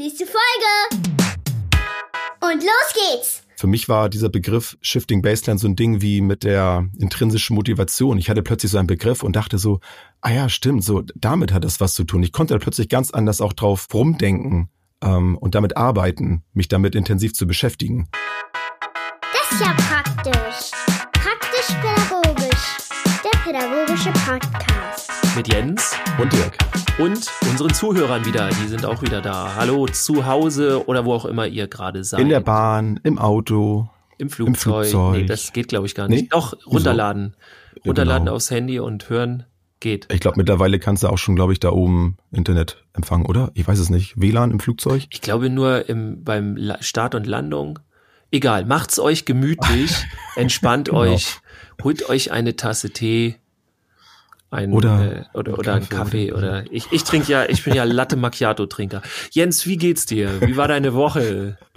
Nächste Folge. Und los geht's. Für mich war dieser Begriff Shifting Baseline so ein Ding wie mit der intrinsischen Motivation. Ich hatte plötzlich so einen Begriff und dachte so, ah ja, stimmt, so damit hat das was zu tun. Ich konnte da plötzlich ganz anders auch drauf rumdenken ähm, und damit arbeiten, mich damit intensiv zu beschäftigen. Das ist ja praktisch. Praktisch-pädagogisch. Der pädagogische Podcast. Mit Jens Und Dirk. und unseren Zuhörern wieder. Die sind auch wieder da. Hallo zu Hause oder wo auch immer ihr gerade seid. In der Bahn, im Auto. Im Flugzeug. Flugzeug. Nee, das geht glaube ich gar nicht. Nee? Doch, runterladen. Runterladen genau. aufs Handy und hören geht. Ich glaube, mittlerweile kannst du auch schon, glaube ich, da oben Internet empfangen, oder? Ich weiß es nicht. WLAN im Flugzeug? Ich glaube nur im, beim Start und Landung. Egal, macht's euch gemütlich, entspannt Genau. euch, holt euch eine Tasse Tee, ein, Oder äh, oder, oder einen Kaffee. Oder ich, ich trinke ja, ich bin ja Latte Macchiato Trinker. Jens, wie geht's dir? Wie war deine Woche?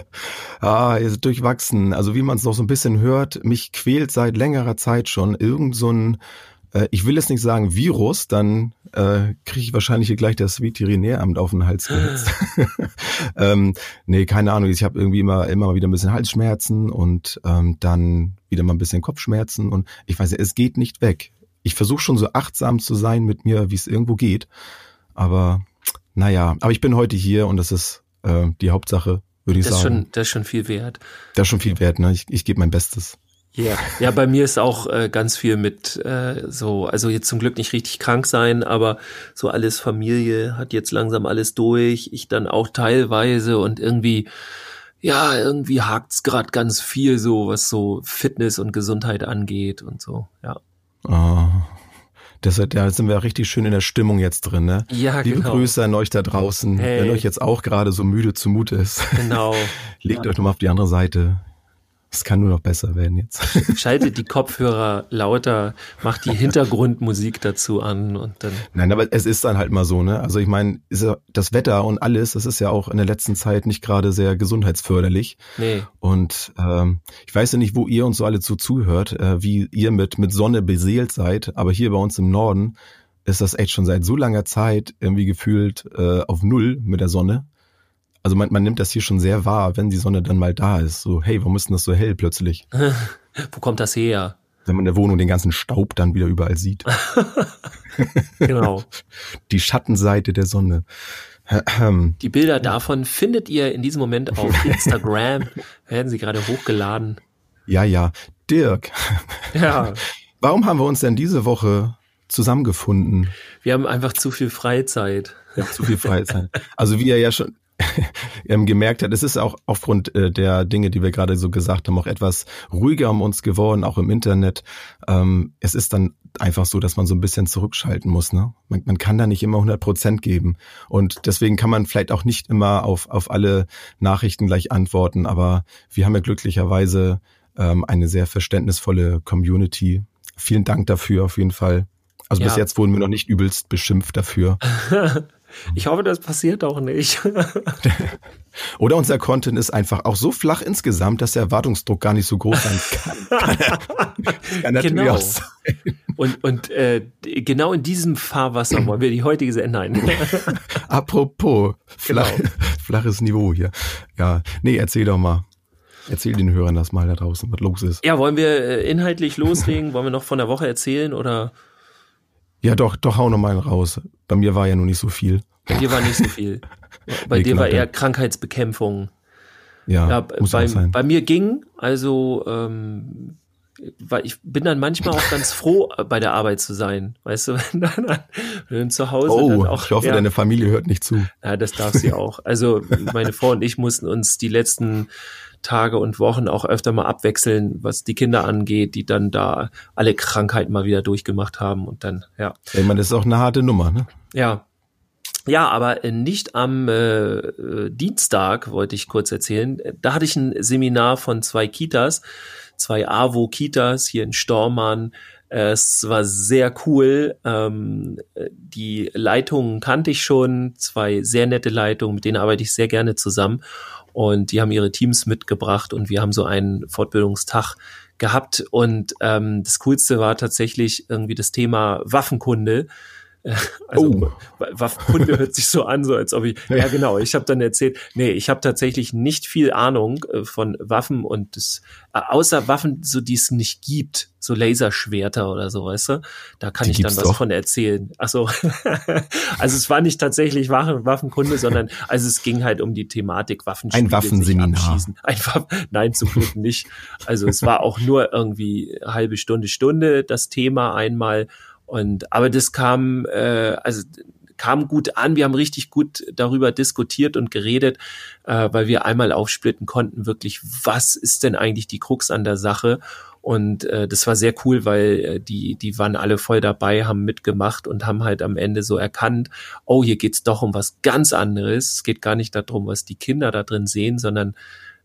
Ah, ist durchwachsen. Also wie man es noch so ein bisschen hört, mich quält seit längerer Zeit schon irgend so ein, äh, ich will jetzt nicht sagen Virus, dann äh, kriege ich wahrscheinlich hier gleich das Veterinäramt auf den Hals gesetzt. ähm, nee, keine Ahnung. Ich habe irgendwie immer, immer mal wieder ein bisschen Halsschmerzen und ähm, dann wieder mal ein bisschen Kopfschmerzen und ich weiß nicht, es geht nicht weg. Ich versuche schon so achtsam zu sein mit mir, wie es irgendwo geht. Aber naja, aber ich bin heute hier und das ist äh, die Hauptsache, würde ich Das ist sagen. schon, das ist schon viel wert. Das ist schon viel wert, ne? Ich, ich gebe mein Bestes. Ja, ja, bei mir ist auch äh, ganz viel mit äh, so, also jetzt zum Glück nicht richtig krank sein, aber so alles Familie hat jetzt langsam alles durch, ich dann auch teilweise und irgendwie, ja, irgendwie hakt's grad ganz viel so, was so Fitness und Gesundheit angeht und so, ja. Oh, das, da sind wir richtig schön in der Stimmung jetzt drin, ne? Ja, Liebe genau. Grüße an euch da draußen. Hey. Wenn euch jetzt auch gerade so müde zumute ist, Genau. legt euch nochmal auf die andere Seite. Es kann nur noch besser werden jetzt. Schaltet die Kopfhörer lauter, macht die Hintergrundmusik dazu an und dann. Nein, aber es ist dann halt mal so, ne? Also ich meine, das Wetter und alles, das ist ja auch in der letzten Zeit nicht gerade sehr gesundheitsförderlich. Nee. Und ähm, ich weiß ja nicht, wo ihr uns so alle zu zuhört, äh, wie ihr mit, mit Sonne beseelt seid, aber hier bei uns im Norden ist das echt schon seit so langer Zeit irgendwie gefühlt äh, auf Null mit der Sonne. Also man, man nimmt das hier schon sehr wahr, wenn die Sonne dann mal da ist. So, hey, warum ist denn das so hell plötzlich? Wo kommt das her? Wenn man in der Wohnung den ganzen Staub dann wieder überall sieht. Genau. Die Schattenseite der Sonne. Die Bilder davon findet ihr in diesem Moment auf Instagram. Werden sie gerade hochgeladen. Ja, ja. Dirk, Ja. warum haben wir uns denn diese Woche zusammengefunden? Wir haben einfach zu viel Freizeit. Ja, zu viel Freizeit. Also wie ihr ja schon gemerkt habt, es ist auch aufgrund äh, der Dinge, die wir gerade so gesagt haben, auch etwas ruhiger um uns geworden, auch im Internet. Ähm, es ist dann einfach so, dass man so ein bisschen zurückschalten muss. Ne? Man, man kann da nicht immer 100 Prozent geben. Und deswegen kann man vielleicht auch nicht immer auf, auf alle Nachrichten gleich antworten. Aber wir haben ja glücklicherweise ähm, eine sehr verständnisvolle Community. Vielen Dank dafür auf jeden Fall. Also bis Ja. jetzt wurden wir noch nicht übelst beschimpft dafür. Ich hoffe, das passiert auch nicht. Oder unser Content ist einfach auch so flach insgesamt, dass der Erwartungsdruck gar nicht so groß sein kann. kann, kann natürlich Genau. auch sein. Und, und äh, genau in diesem Fahrwasser wollen wir die heutige Sendung. Nein. Apropos, flach, Genau. flaches Niveau hier. Ja, nee, erzähl doch mal. Erzähl den Hörern das mal da draußen, was los ist. Ja, wollen wir äh, inhaltlich loslegen? Wollen wir noch von der Woche erzählen oder Ja, doch, doch, hau noch mal raus. Bei mir war ja nur nicht so viel. bei dir war nicht so viel? Bei Nee, dir war eher Krankheitsbekämpfung. Ja, Ja, muss bei, auch sein. bei mir ging, also ähm, weil ich bin dann manchmal auch ganz froh, bei der Arbeit zu sein. Weißt du, wenn dann, wenn du dann zu Hause oh, dann auch. ich hoffe, ja, deine Familie hört nicht zu. ja, das darf sie auch. Also meine Frau und ich mussten uns die letzten Tage und Wochen auch öfter mal abwechseln, was die Kinder angeht, die dann da alle Krankheiten mal wieder durchgemacht haben und dann, ja. Ich meine, das ist auch eine harte Nummer, ne? Ja. Ja, aber äh, nicht am äh, äh, Dienstag, wollte ich kurz erzählen. Da hatte ich ein Seminar von zwei Kitas, zwei AWO-Kitas hier in Stormann. Äh, Es war sehr cool. Ähm, äh, die Leitungen kannte ich schon, zwei sehr nette Leitungen, mit denen arbeite ich sehr gerne zusammen. Und die haben ihre Teams mitgebracht und wir haben so einen Fortbildungstag gehabt. Und ähm, das Coolste war tatsächlich irgendwie das Thema Waffenkunde Also oh. Waffenkunde hört sich so an, so als ob ich. Ja, genau. Ich habe dann erzählt, nee, ich habe tatsächlich nicht viel Ahnung äh, von Waffen und das, äh, außer Waffen, so die es nicht gibt, so Laserschwerter oder so, weißt du? Da kann die ich dann was doch. von erzählen. Ach so. also es war nicht tatsächlich Waffenkunde, sondern also es ging halt um die Thematik Waffenspiele. Ein Waffenseminar. Ein Waff Nein, zum Glück nicht. Also es war auch nur irgendwie halbe Stunde, Stunde das Thema einmal und aber das kam, äh, also kam gut an. Wir haben richtig gut darüber diskutiert und geredet, äh, weil wir einmal aufsplitten konnten, wirklich, was ist denn eigentlich die Krux an der Sache? Und äh, das war sehr cool, weil äh, die, die waren alle voll dabei, haben mitgemacht und haben halt am Ende so erkannt, oh, hier geht's doch um was ganz anderes. Es geht gar nicht darum, was die Kinder da drin sehen, sondern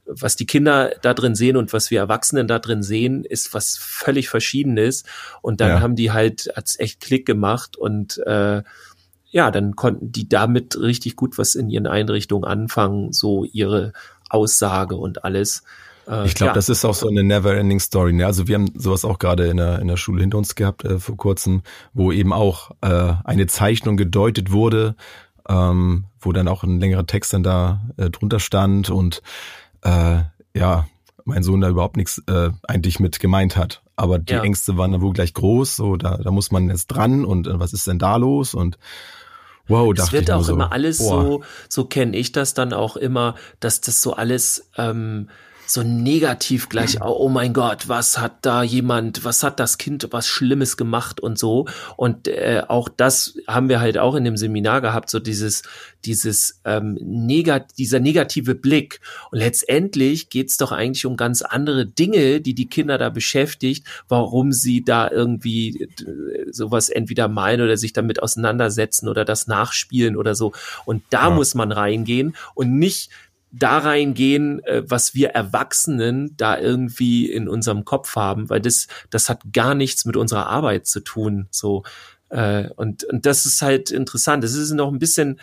was die Kinder da drin sehen und was wir Erwachsenen da drin sehen, ist was völlig Verschiedenes. Und dann ja. haben die halt, hat's echt Klick gemacht und äh, ja, dann konnten die damit richtig gut was in ihren Einrichtungen anfangen, so ihre Aussage und alles. Äh, ich glaube, ja. das ist auch so eine never-ending Story. Ne? Also wir haben sowas auch gerade in der, in der Schule hinter uns gehabt äh, vor kurzem, wo eben auch äh, eine Zeichnung gedeutet wurde, ähm, wo dann auch ein längerer Text dann da äh, drunter stand und äh, ja, mein Sohn da überhaupt nichts äh, eigentlich mit gemeint hat. Aber die ja. Ängste waren dann wohl gleich groß, so da, da muss man jetzt dran und äh, was ist denn da los? Und wow, das wird auch so, immer alles boah. so, so kenne ich das dann auch immer, dass das so alles ähm, so negativ gleich, oh mein Gott, was hat da jemand, was hat das Kind was Schlimmes gemacht und so. Und äh, auch das haben wir halt auch in dem Seminar gehabt, so dieses, dieses ähm, negat dieser negative Blick. Und letztendlich geht's doch eigentlich um ganz andere Dinge, die die Kinder da beschäftigt, warum sie da irgendwie äh, sowas entweder meinen oder sich damit auseinandersetzen oder das nachspielen oder so. Und da ja. muss man reingehen und nicht da reingehen, äh, was wir Erwachsenen da irgendwie in unserem Kopf haben, weil das, das hat gar nichts mit unserer Arbeit zu tun. So äh, und, und das ist halt interessant. Das ist noch ein bisschen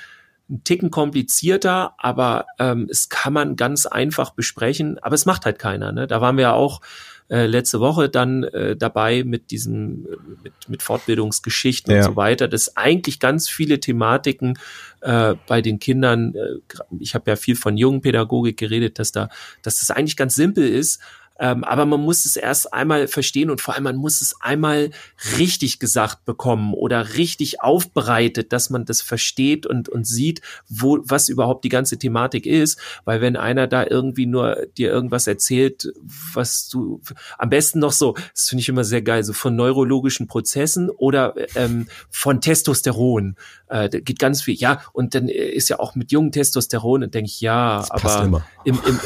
ein Ticken komplizierter, aber ähm, es kann man ganz einfach besprechen, aber es macht halt keiner. Ne? Da waren wir auch äh, letzte Woche dann äh, dabei mit diesem, mit, mit Fortbildungsgeschichten ja. und so weiter, dass eigentlich ganz viele Thematiken äh, bei den Kindern, äh, ich habe ja viel von jungen Pädagogik geredet, dass da, dass das eigentlich ganz simpel ist, ähm, aber man muss es erst einmal verstehen und vor allem man muss es einmal richtig gesagt bekommen oder richtig aufbereitet, dass man das versteht und, und sieht, wo, was überhaupt die ganze Thematik ist. Weil wenn einer da irgendwie nur dir irgendwas erzählt, was du am besten noch so, das finde ich immer sehr geil, so von neurologischen Prozessen oder ähm, von Testosteron. Äh, da geht ganz viel, ja, und dann ist ja auch mit jungen Testosteron, und denke ich, ja, aber im, im,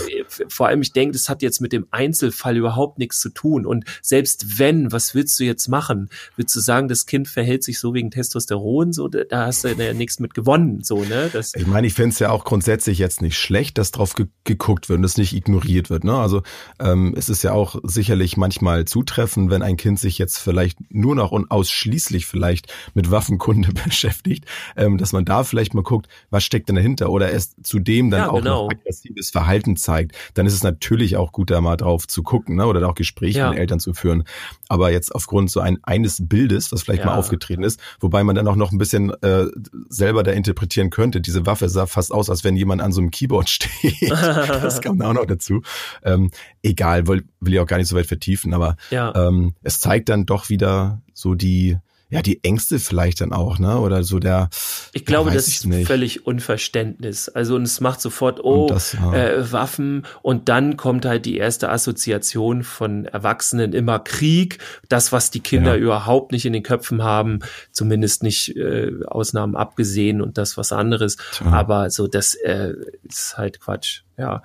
vor allem, ich denke, das hat jetzt mit dem Einzelfall überhaupt nichts zu tun. Und selbst wenn, was willst du jetzt machen? Willst du sagen, das Kind verhält sich so wegen Testosteron? So, da hast du ja nichts mit gewonnen, so, ne? Das ich meine, ich finde es ja auch grundsätzlich jetzt nicht schlecht, dass drauf ge geguckt wird und das nicht ignoriert wird. Ne? Also ähm, es ist ja auch sicherlich manchmal zutreffend, wenn ein Kind sich jetzt vielleicht nur noch und ausschließlich vielleicht mit Waffenkunde beschäftigt, ähm, dass man da vielleicht mal guckt, was steckt denn dahinter oder es zudem dann ja, auch genau. aggressives Verhalten zeigt dann ist es natürlich auch gut, da mal drauf zu gucken ne? oder da auch Gespräche ja. mit Eltern zu führen. Aber jetzt aufgrund so ein, eines Bildes, was vielleicht ja. mal aufgetreten ist, wobei man dann auch noch ein bisschen äh, selber da interpretieren könnte, diese Waffe sah fast aus, als wenn jemand an so einem Keyboard steht. das kam auch noch dazu. Ähm, egal, will, will ich auch gar nicht so weit vertiefen, aber ja. ähm, es zeigt dann doch wieder so die ja, die Ängste vielleicht dann auch, ne? Oder so der. Ich glaube, das ist nicht. völlig Unverständnis. Also und es macht sofort, oh, das, ja. äh, Waffen und dann kommt halt die erste Assoziation von Erwachsenen immer Krieg, das, was die Kinder ja. überhaupt nicht in den Köpfen haben, zumindest nicht äh, Ausnahmen abgesehen und das was anderes. Tja. Aber so, das äh, ist halt Quatsch, ja.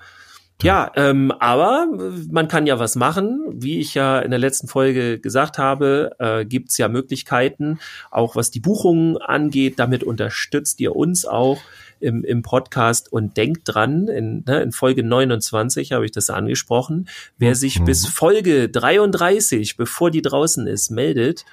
Ja, ähm, aber man kann ja was machen. Wie ich ja in der letzten Folge gesagt habe, äh, gibt's ja Möglichkeiten, auch was die Buchungen angeht. Damit unterstützt ihr uns auch im, im Podcast und denkt dran, in, ne, in Folge 29 habe ich das angesprochen. Wer sich mhm. bis Folge 33, bevor die draußen ist, meldet,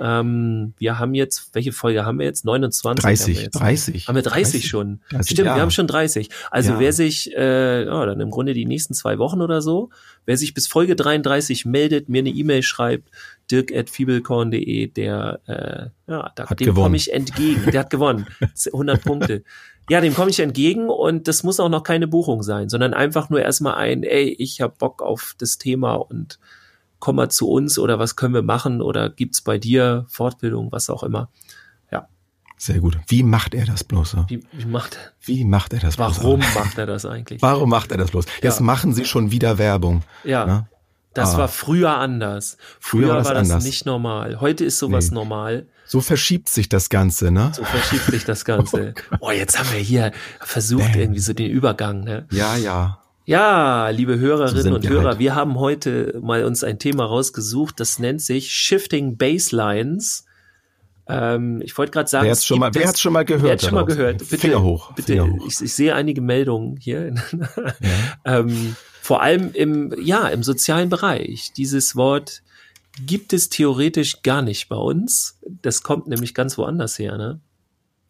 Ähm, wir haben jetzt, welche Folge haben wir jetzt? 29. 30, haben wir jetzt. 30. Haben wir 30, 30 schon? 30, Stimmt, ja. wir haben schon 30. Also ja. wer sich, äh, ja, dann im Grunde die nächsten zwei Wochen oder so, wer sich bis Folge 33 meldet, mir eine E-Mail schreibt, dirk.fiebelkorn.de, der, äh, ja, da, dem komme ich entgegen. Der hat gewonnen. 100 Punkte. Ja, dem komme ich entgegen und das muss auch noch keine Buchung sein, sondern einfach nur erstmal ein, ey, ich hab Bock auf das Thema und komm mal zu uns oder was können wir machen oder gibt's bei dir Fortbildung, was auch immer. Ja. Sehr gut. Wie macht er das bloß? Wie, wie macht er? Wie macht er das bloß? Warum macht er das eigentlich? Warum macht er das bloß? Jetzt ja. machen Sie schon wieder Werbung. Ja. Na? Ne? Das ah. war früher anders. Früher, früher war das, war das nicht normal. Heute ist sowas nee. normal. So verschiebt sich das Ganze, ne? So verschiebt sich das Ganze. oh, jetzt haben wir hier versucht, Damn. irgendwie so den Übergang, ne? Ja, ja. Ja, liebe Hörerinnen so und Hörer, halt. wir haben heute mal uns ein Thema rausgesucht, das nennt sich Shifting Baselines. Ähm, ich wollte gerade sagen, wer hat schon mal, wer schon mal gehört? Wer hat schon mal gehört? Bitte, Finger hoch. Bitte, Finger hoch. Ich, ich, sehe einige Meldungen hier. Ja. ähm, vor allem im, ja, im sozialen Bereich. Dieses Wort gibt es theoretisch gar nicht bei uns. Das kommt nämlich ganz woanders her, ne?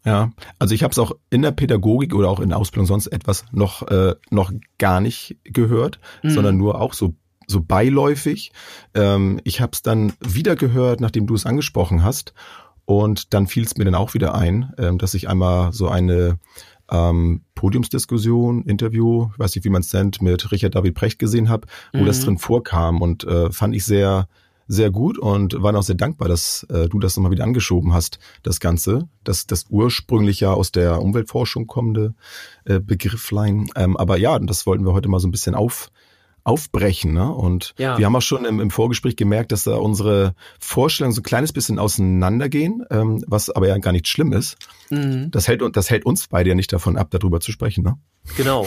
Ja, also ich habe es auch in der Pädagogik oder auch in der Ausbildung sonst etwas noch äh, noch gar nicht gehört, mhm. sondern nur auch so so beiläufig. Ähm, ich habe es dann wieder gehört, nachdem du es angesprochen hast, und dann fiel es mir dann auch wieder ein, ähm, dass ich einmal so eine ähm, Podiumsdiskussion, Interview, weiß nicht, wie man es nennt, mit Richard David Precht gesehen habe, wo mhm. das drin vorkam und äh, fand ich sehr sehr gut und war auch sehr dankbar, dass äh, du das nochmal wieder angeschoben hast, das Ganze. Das, das ursprünglich ja aus der Umweltforschung kommende äh, Begrifflein. Ähm, aber ja, das wollten wir heute mal so ein bisschen auf, aufbrechen. Ne? Und ja. wir haben auch schon im, im Vorgespräch gemerkt, dass da unsere Vorstellungen so ein kleines bisschen auseinandergehen, ähm, was aber ja gar nicht schlimm ist. Mhm. Das, hält, das hält uns beide ja nicht davon ab, darüber zu sprechen. Ne? Genau.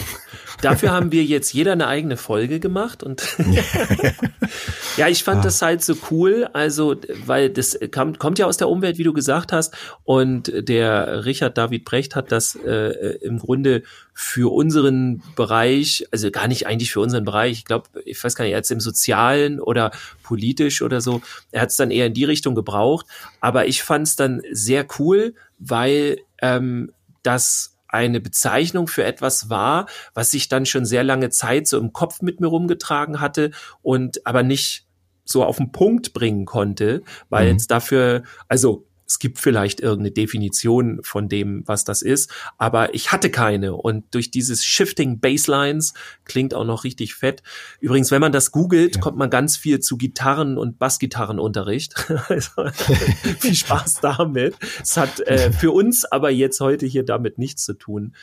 Dafür haben wir jetzt jeder eine eigene Folge gemacht und ja, ich fand ah. das halt so cool, also weil das kam, kommt ja aus der Umwelt, wie du gesagt hast, und der Richard David Brecht hat das äh, im Grunde für unseren Bereich, also gar nicht eigentlich für unseren Bereich, ich glaube, ich weiß gar nicht, er hat es im Sozialen oder politisch oder so, er hat es dann eher in die Richtung gebraucht, aber ich fand es dann sehr cool, weil ähm, das eine Bezeichnung für etwas war, was ich dann schon sehr lange Zeit so im Kopf mit mir rumgetragen hatte und aber nicht so auf den Punkt bringen konnte, weil mhm. jetzt dafür, also es gibt vielleicht irgendeine Definition von dem, was das ist, aber ich hatte keine. Und durch dieses Shifting Baselines klingt auch noch richtig fett. Übrigens, wenn man das googelt, ja. kommt man ganz viel zu Gitarren- und Bassgitarrenunterricht. also, viel Spaß damit. Es hat äh, für uns aber jetzt heute hier damit nichts zu tun.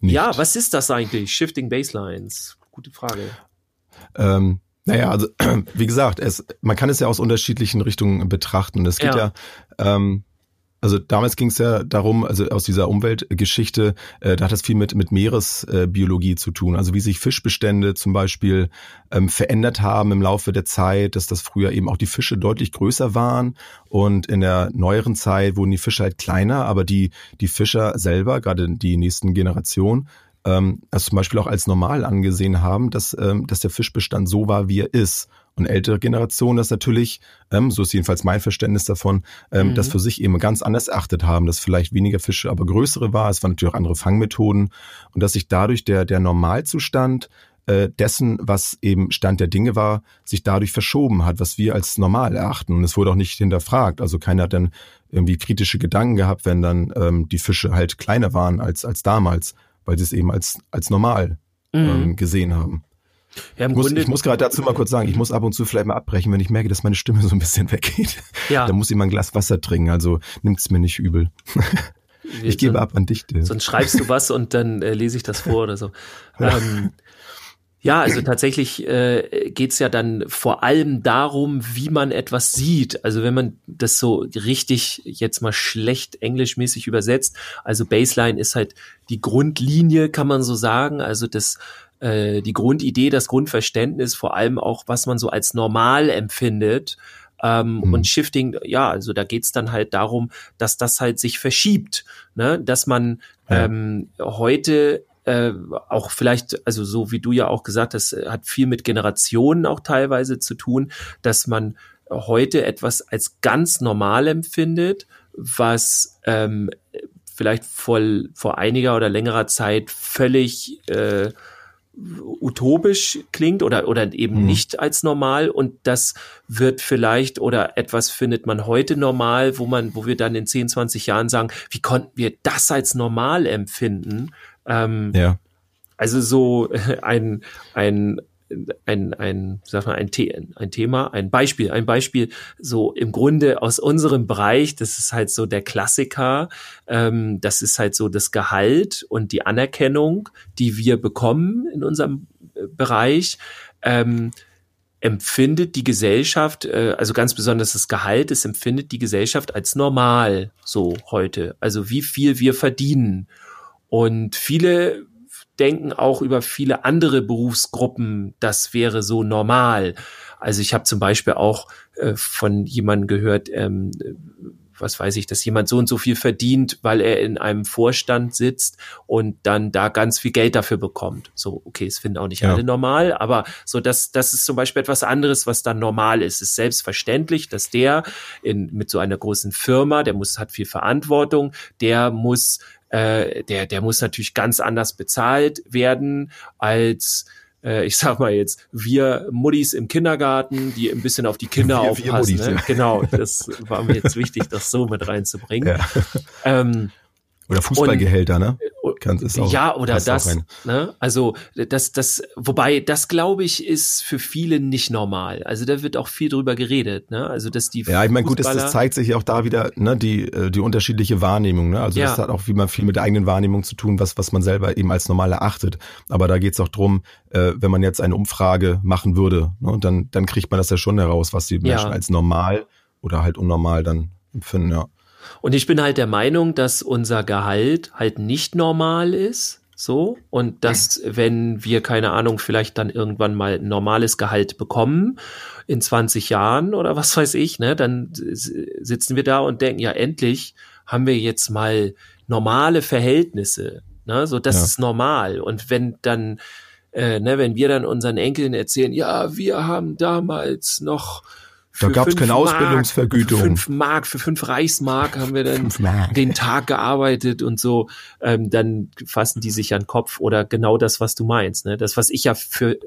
Nicht. Ja, was ist das eigentlich? Shifting Baselines? Gute Frage. Ähm, naja, also wie gesagt, es, man kann es ja aus unterschiedlichen Richtungen betrachten. Es geht ja, ja ähm, also damals ging es ja darum, also aus dieser Umweltgeschichte, äh, da hat das viel mit, mit Meeresbiologie äh, zu tun. Also wie sich Fischbestände zum Beispiel ähm, verändert haben im Laufe der Zeit, dass das früher eben auch die Fische deutlich größer waren und in der neueren Zeit wurden die Fische halt kleiner, aber die, die Fischer selber, gerade die nächsten Generationen, ähm, also zum Beispiel auch als normal angesehen haben, dass, ähm, dass der Fischbestand so war, wie er ist. Und ältere Generationen das natürlich, ähm, so ist jedenfalls mein Verständnis davon, ähm, mhm. das für sich eben ganz anders erachtet haben, dass vielleicht weniger Fische, aber größere war. Es waren natürlich auch andere Fangmethoden und dass sich dadurch der, der Normalzustand äh, dessen, was eben Stand der Dinge war, sich dadurch verschoben hat, was wir als normal erachten. Und es wurde auch nicht hinterfragt. Also keiner hat dann irgendwie kritische Gedanken gehabt, wenn dann ähm, die Fische halt kleiner waren als, als damals weil sie es eben als, als normal mhm. ähm, gesehen haben. Ja, muss, ich muss gerade dazu mal kurz sagen, ich muss ab und zu vielleicht mal abbrechen, wenn ich merke, dass meine Stimme so ein bisschen weggeht. Ja. Dann muss ich mal ein Glas Wasser trinken, also nimmt es mir nicht übel. ich gebe ab an dich. Sonst schreibst du was und dann äh, lese ich das vor oder so. Ähm, ja, also tatsächlich äh, geht ja dann vor allem darum, wie man etwas sieht. Also wenn man das so richtig jetzt mal schlecht englischmäßig übersetzt, also Baseline ist halt die Grundlinie, kann man so sagen. Also das äh, die Grundidee, das Grundverständnis, vor allem auch, was man so als normal empfindet. Ähm, mhm. Und Shifting, ja, also da geht's dann halt darum, dass das halt sich verschiebt, ne? dass man ja. ähm, heute äh, auch vielleicht, also so wie du ja auch gesagt hast, hat viel mit Generationen auch teilweise zu tun, dass man heute etwas als ganz normal empfindet, was ähm, vielleicht vor, vor einiger oder längerer Zeit völlig äh, utopisch klingt oder, oder eben mhm. nicht als normal und das wird vielleicht oder etwas findet man heute normal, wo man, wo wir dann in 10, 20 Jahren sagen, wie konnten wir das als normal empfinden? Ähm, ja. Also so ein, ein, ein, ein, sag mal, ein, ein Thema, ein Beispiel, ein Beispiel so im Grunde aus unserem Bereich, das ist halt so der Klassiker, ähm, das ist halt so das Gehalt und die Anerkennung, die wir bekommen in unserem äh, Bereich. Ähm, empfindet die Gesellschaft, äh, also ganz besonders das Gehalt, es empfindet die Gesellschaft als normal so heute. Also wie viel wir verdienen. Und viele denken auch über viele andere Berufsgruppen, das wäre so normal. Also ich habe zum Beispiel auch äh, von jemandem gehört, ähm, was weiß ich, dass jemand so und so viel verdient, weil er in einem Vorstand sitzt und dann da ganz viel Geld dafür bekommt. So, okay, es finden auch nicht ja. alle normal, aber so, das, das ist zum Beispiel etwas anderes, was dann normal ist. Es ist selbstverständlich, dass der in, mit so einer großen Firma, der muss, hat viel Verantwortung, der muss äh, der, der muss natürlich ganz anders bezahlt werden als äh, ich sag mal jetzt, wir Muddis im Kindergarten, die ein bisschen auf die Kinder wir, aufpassen. Wir Muddis, ne? ja. Genau, das war mir jetzt wichtig, das so mit reinzubringen. Ja. Ähm, oder Fußballgehälter, ne? Kann, ist auch, ja, oder das. Ne? Also das, das, wobei das glaube ich ist für viele nicht normal. Also da wird auch viel drüber geredet. Ne? Also dass die ja, ich meine, gut, das, das zeigt sich auch da wieder ne, die äh, die unterschiedliche Wahrnehmung. Ne? Also ja. das hat auch wie man viel mit der eigenen Wahrnehmung zu tun, was was man selber eben als normal erachtet. Aber da geht es auch drum, äh, wenn man jetzt eine Umfrage machen würde, ne, dann dann kriegt man das ja schon heraus, was die Menschen ja. als normal oder halt unnormal dann empfinden. Ja. Und ich bin halt der Meinung, dass unser Gehalt halt nicht normal ist. So, und dass, wenn wir, keine Ahnung, vielleicht dann irgendwann mal ein normales Gehalt bekommen, in 20 Jahren oder was weiß ich, ne, dann sitzen wir da und denken, ja, endlich haben wir jetzt mal normale Verhältnisse. Ne, so, das ja. ist normal. Und wenn dann, äh, ne, wenn wir dann unseren Enkeln erzählen, ja, wir haben damals noch da gab es keine Mark, Ausbildungsvergütung. Für fünf Mark, für fünf Reichsmark haben wir dann den Tag gearbeitet und so. Ähm, dann fassen die sich an den Kopf oder genau das, was du meinst. Ne? Das, was ich ja für,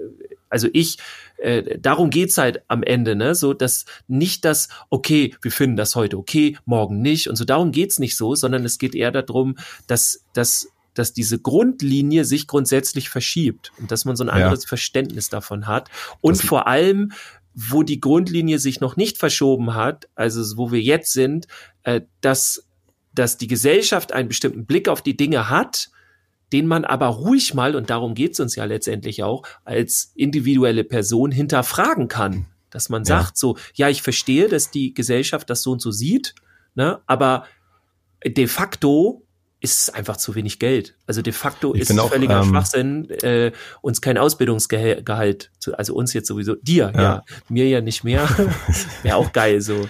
also ich, äh, darum geht's halt am Ende, ne? So, dass nicht das, okay, wir finden das heute okay, morgen nicht und so. Darum geht's nicht so, sondern es geht eher darum, dass, dass dass diese Grundlinie sich grundsätzlich verschiebt und dass man so ein anderes ja. Verständnis davon hat und das vor allem wo die Grundlinie sich noch nicht verschoben hat, also wo wir jetzt sind, äh, dass, dass die Gesellschaft einen bestimmten Blick auf die Dinge hat, den man aber ruhig mal, und darum geht's uns ja letztendlich auch, als individuelle Person hinterfragen kann. Dass man sagt ja. so, ja, ich verstehe, dass die Gesellschaft das so und so sieht, ne, aber de facto ist einfach zu wenig Geld. Also de facto ich ist auch, völliger ähm, Schwachsinn, äh, uns kein Ausbildungsgehalt, zu, also uns jetzt sowieso, dir, ja, ja mir ja nicht mehr. Wäre auch geil, so,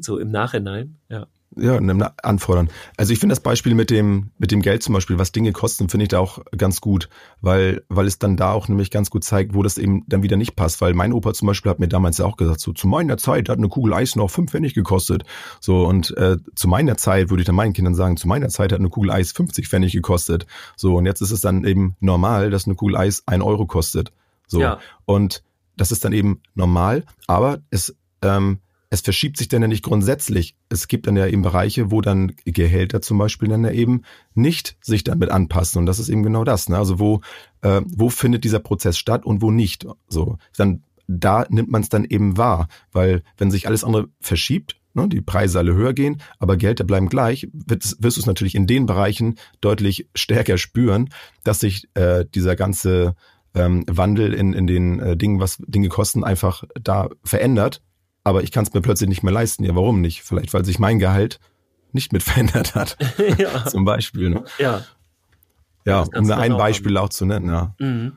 so im Nachhinein, ja ja, anfordern. Also ich finde das Beispiel mit dem, mit dem Geld zum Beispiel, was Dinge kosten, finde ich da auch ganz gut, weil, weil es dann da auch nämlich ganz gut zeigt, wo das eben dann wieder nicht passt. Weil mein Opa zum Beispiel hat mir damals ja auch gesagt, so zu meiner Zeit hat eine Kugel Eis noch fünf Pfennig gekostet. So, und äh, zu meiner Zeit würde ich dann meinen Kindern sagen, zu meiner Zeit hat eine Kugel Eis 50 Pfennig gekostet. So, und jetzt ist es dann eben normal, dass eine Kugel Eis ein Euro kostet. So. Ja. Und das ist dann eben normal, aber es ähm, es verschiebt sich dann ja nicht grundsätzlich. Es gibt dann ja eben Bereiche, wo dann Gehälter zum Beispiel dann ja eben nicht sich damit anpassen. Und das ist eben genau das. Ne? Also wo, äh, wo findet dieser Prozess statt und wo nicht. So, dann da nimmt man es dann eben wahr, weil wenn sich alles andere verschiebt, ne, die Preise alle höher gehen, aber Gehälter bleiben gleich, wirst, wirst du es natürlich in den Bereichen deutlich stärker spüren, dass sich äh, dieser ganze ähm, Wandel in, in den äh, Dingen, was Dinge kosten, einfach da verändert aber ich kann es mir plötzlich nicht mehr leisten. Ja, warum nicht? Vielleicht, weil sich mein Gehalt nicht mit verändert hat. ja. Zum Beispiel. Ne? Ja. Ja, um da ein Beispiel auch zu nennen, ja. Mhm.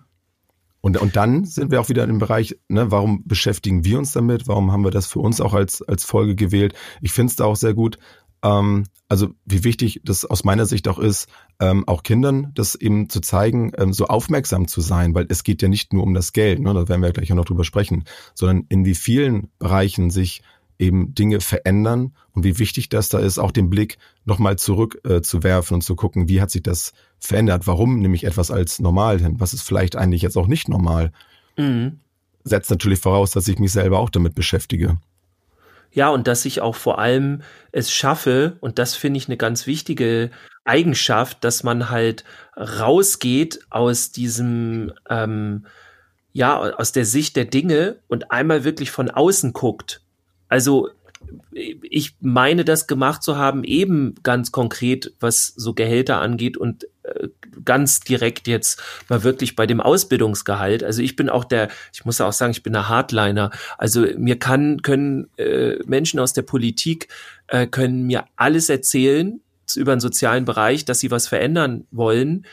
Und, und dann sind wir auch wieder im Bereich, ne, warum beschäftigen wir uns damit? Warum haben wir das für uns auch als, als Folge gewählt? Ich finde es da auch sehr gut, ähm, also wie wichtig das aus meiner Sicht auch ist, ähm, auch Kindern das eben zu zeigen, ähm, so aufmerksam zu sein, weil es geht ja nicht nur um das Geld, ne, da werden wir gleich auch noch drüber sprechen, sondern in wie vielen Bereichen sich eben Dinge verändern und wie wichtig das da ist, auch den Blick nochmal zurück äh, zu werfen und zu gucken, wie hat sich das verändert, warum nehme ich etwas als normal hin, was ist vielleicht eigentlich jetzt auch nicht normal. Mhm. Setzt natürlich voraus, dass ich mich selber auch damit beschäftige. Ja, und dass ich auch vor allem es schaffe, und das finde ich eine ganz wichtige Eigenschaft, dass man halt rausgeht aus diesem, ähm, ja, aus der Sicht der Dinge und einmal wirklich von außen guckt. Also ich meine, das gemacht zu haben, eben ganz konkret, was so Gehälter angeht und äh, ganz direkt jetzt mal wirklich bei dem Ausbildungsgehalt. Also ich bin auch der, ich muss auch sagen, ich bin der Hardliner. Also mir kann, können äh, Menschen aus der Politik, äh, können mir alles erzählen über den sozialen Bereich, dass sie was verändern wollen.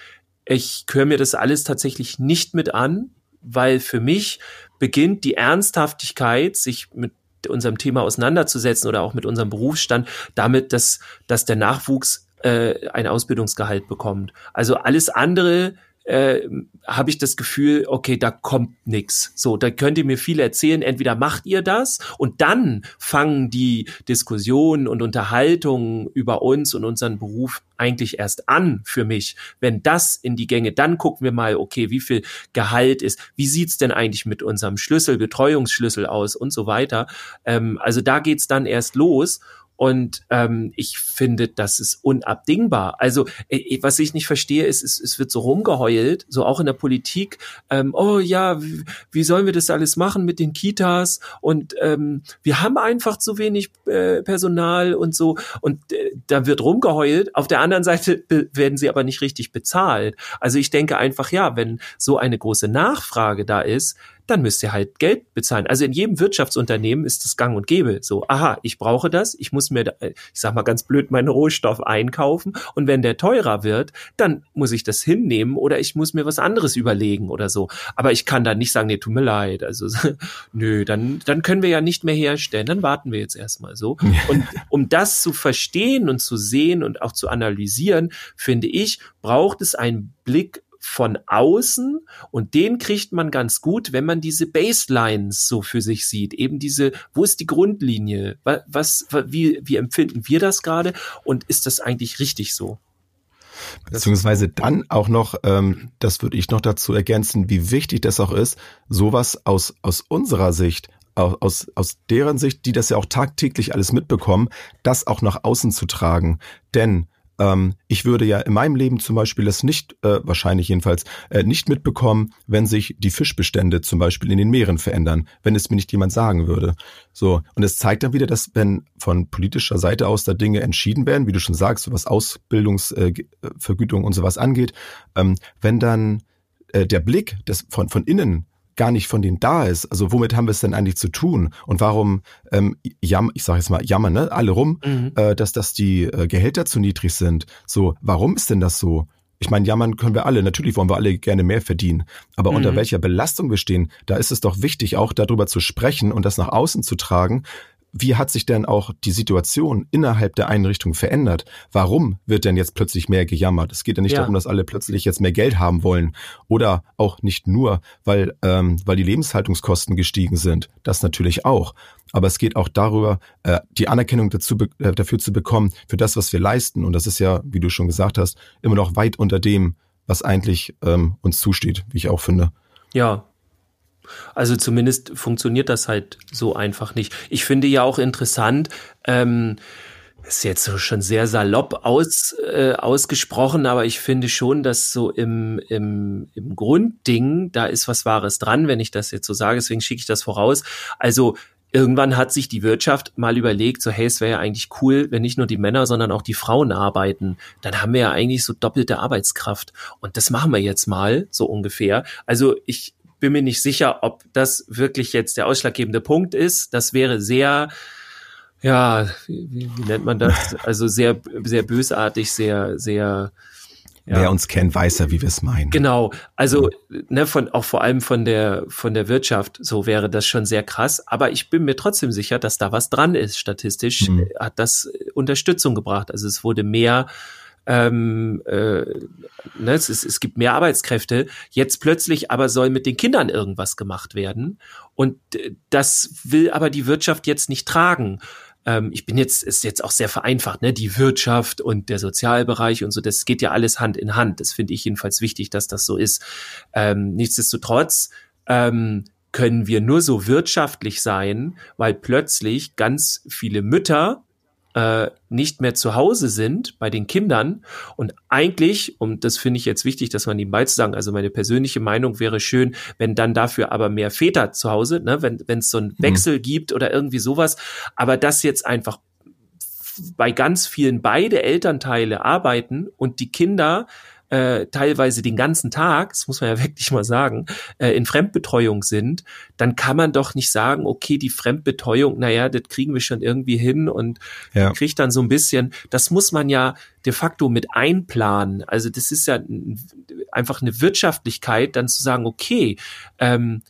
Ich höre mir das alles tatsächlich nicht mit an, weil für mich beginnt die Ernsthaftigkeit, sich mit unserem Thema auseinanderzusetzen oder auch mit unserem Berufsstand, damit, dass, dass der Nachwuchs äh, ein Ausbildungsgehalt bekommt. Also alles andere äh, habe ich das Gefühl, okay, da kommt nix. So, da könnt ihr mir viel erzählen. Entweder macht ihr das und dann fangen die Diskussionen und Unterhaltungen über uns und unseren Beruf eigentlich erst an für mich. Wenn das in die Gänge, dann gucken wir mal, okay, wie viel Gehalt ist, wie sieht's denn eigentlich mit unserem Schlüssel, Betreuungsschlüssel aus und so weiter. Ähm, also da geht's dann erst los. Und ähm, ich finde, das ist unabdingbar. Also, äh, was ich nicht verstehe, ist, es, es wird so rumgeheult, so auch in der Politik. Ähm, oh ja, wie, wie sollen wir das alles machen mit den Kitas? Und ähm, wir haben einfach zu wenig äh, Personal und so. Und äh, da wird rumgeheult. Auf der anderen Seite werden sie aber nicht richtig bezahlt. Also ich denke einfach, ja, wenn so eine große Nachfrage da ist, dann müsst ihr halt Geld bezahlen. Also in jedem Wirtschaftsunternehmen ist das gang und gäbe. So, aha, ich brauche das, ich muss mir, ich sag mal ganz blöd, meinen Rohstoff einkaufen und wenn der teurer wird, dann muss ich das hinnehmen oder ich muss mir was anderes überlegen oder so. Aber ich kann dann nicht sagen, nee, tut mir leid. Also, nö, dann, dann können wir ja nicht mehr herstellen, dann warten wir jetzt erstmal so. Und um das zu verstehen und zu sehen und auch zu analysieren, finde ich, braucht es einen Blick von außen und den kriegt man ganz gut, wenn man diese Baselines so für sich sieht. Eben diese, wo ist die Grundlinie? Was, wie, wie empfinden wir das gerade? Und ist das eigentlich richtig so? Beziehungsweise dann auch noch, ähm, das würde ich noch dazu ergänzen, wie wichtig das auch ist, sowas aus, aus unserer Sicht aus, aus deren Sicht, die das ja auch tagtäglich alles mitbekommen, das auch nach außen zu tragen. Denn ähm, ich würde ja in meinem Leben zum Beispiel das nicht, äh, wahrscheinlich jedenfalls, äh, nicht mitbekommen, wenn sich die Fischbestände zum Beispiel in den Meeren verändern, wenn es mir nicht jemand sagen würde. So, und es zeigt dann wieder, dass wenn von politischer Seite aus da Dinge entschieden werden, wie du schon sagst, was Ausbildungsvergütung äh, und sowas angeht, ähm, wenn dann äh, der Blick des, von, von innen gar nicht von denen da ist. Also womit haben wir es denn eigentlich zu tun? Und warum ähm, jam, ich sage jetzt mal jammern, ne, alle rum, mhm. äh, dass dass die äh, Gehälter zu niedrig sind. So, warum ist denn das so? Ich meine, jammern können wir alle. Natürlich wollen wir alle gerne mehr verdienen. Aber mhm. unter welcher Belastung wir stehen, da ist es doch wichtig, auch darüber zu sprechen und das nach außen zu tragen, wie hat sich denn auch die Situation innerhalb der Einrichtung verändert? Warum wird denn jetzt plötzlich mehr gejammert? Es geht ja nicht ja. darum, dass alle plötzlich jetzt mehr Geld haben wollen oder auch nicht nur, weil, ähm, weil die Lebenshaltungskosten gestiegen sind. Das natürlich auch. Aber es geht auch darüber, äh, die Anerkennung dazu, äh, dafür zu bekommen, für das, was wir leisten. Und das ist ja, wie du schon gesagt hast, immer noch weit unter dem, was eigentlich ähm, uns zusteht, wie ich auch finde. Ja, also zumindest funktioniert das halt so einfach nicht. Ich finde ja auch interessant, ähm, ist jetzt schon sehr salopp aus, äh, ausgesprochen, aber ich finde schon, dass so im, im, im Grundding, da ist was Wahres dran, wenn ich das jetzt so sage, deswegen schicke ich das voraus. Also irgendwann hat sich die Wirtschaft mal überlegt, so hey, es wäre ja eigentlich cool, wenn nicht nur die Männer, sondern auch die Frauen arbeiten. Dann haben wir ja eigentlich so doppelte Arbeitskraft. Und das machen wir jetzt mal, so ungefähr. Also ich bin mir nicht sicher, ob das wirklich jetzt der ausschlaggebende Punkt ist. Das wäre sehr, ja, wie, wie nennt man das? Also sehr, sehr bösartig, sehr, sehr, ja. Wer uns kennt, weiß ja, wie wir es meinen. Genau. Also, ne, von, auch vor allem von der, von der Wirtschaft, so wäre das schon sehr krass. Aber ich bin mir trotzdem sicher, dass da was dran ist. Statistisch mhm. hat das Unterstützung gebracht. Also es wurde mehr ähm, äh, ne, es, ist, es gibt mehr Arbeitskräfte. Jetzt plötzlich aber soll mit den Kindern irgendwas gemacht werden. Und äh, das will aber die Wirtschaft jetzt nicht tragen ähm, ich bin jetzt, ist jetzt auch sehr vereinfacht, ne, die Wirtschaft und der Sozialbereich und so, das geht ja alles Hand in Hand. Das finde ich jedenfalls wichtig, dass das so ist. Ähm, nichtsdestotrotz ähm, können wir nur so wirtschaftlich sein, weil plötzlich ganz viele Mütter äh, nicht mehr zu Hause sind bei den Kindern und eigentlich, und das finde ich jetzt wichtig, dass man nebenbei zu sagen, also meine persönliche Meinung wäre schön, wenn dann dafür aber mehr Väter zu Hause, ne, wenn wenn es so einen mhm. Wechsel mhm. gibt oder irgendwie sowas, aber das jetzt einfach bei ganz vielen beide Elternteile arbeiten und die Kinder äh, teilweise den ganzen Tag, das muss man ja wirklich mal sagen, äh, in Fremdbetreuung sind, dann kann man doch nicht sagen, okay, die Fremdbetreuung, naja, das kriegen wir schon irgendwie hin und ja. kriegt dann so ein bisschen, das muss man ja de facto mit einplanen. Also das ist ja einfach eine Wirtschaftlichkeit, dann zu sagen, okay, ähm,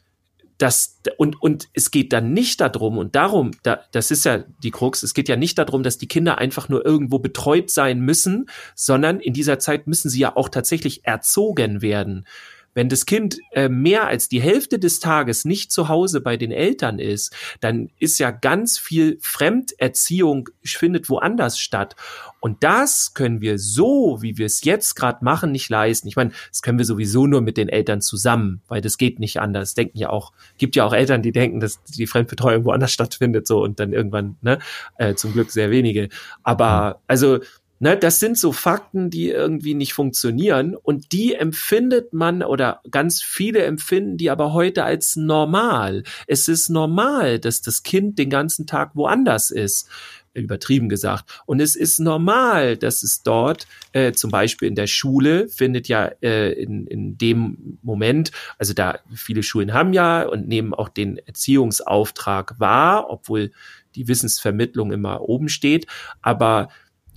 das, und, und es geht dann nicht darum, und darum, da, das ist ja die Krux, es geht ja nicht darum, dass die Kinder einfach nur irgendwo betreut sein müssen, sondern in dieser Zeit müssen sie ja auch tatsächlich erzogen werden. Wenn das Kind äh, mehr als die Hälfte des Tages nicht zu Hause bei den Eltern ist, dann ist ja ganz viel Fremderziehung findet woanders statt. Und das können wir so, wie wir es jetzt gerade machen, nicht leisten. Ich meine, das können wir sowieso nur mit den Eltern zusammen, weil das geht nicht anders. Denken ja auch, gibt ja auch Eltern, die denken, dass die Fremdbetreuung woanders stattfindet, so und dann irgendwann, ne, äh, zum Glück sehr wenige. Aber also Ne, das sind so Fakten, die irgendwie nicht funktionieren und die empfindet man oder ganz viele empfinden die aber heute als normal. Es ist normal, dass das Kind den ganzen Tag woanders ist übertrieben gesagt. Und es ist normal, dass es dort, äh, zum Beispiel in der Schule, findet ja äh, in, in dem Moment, also da viele Schulen haben ja und nehmen auch den Erziehungsauftrag wahr, obwohl die Wissensvermittlung immer oben steht, aber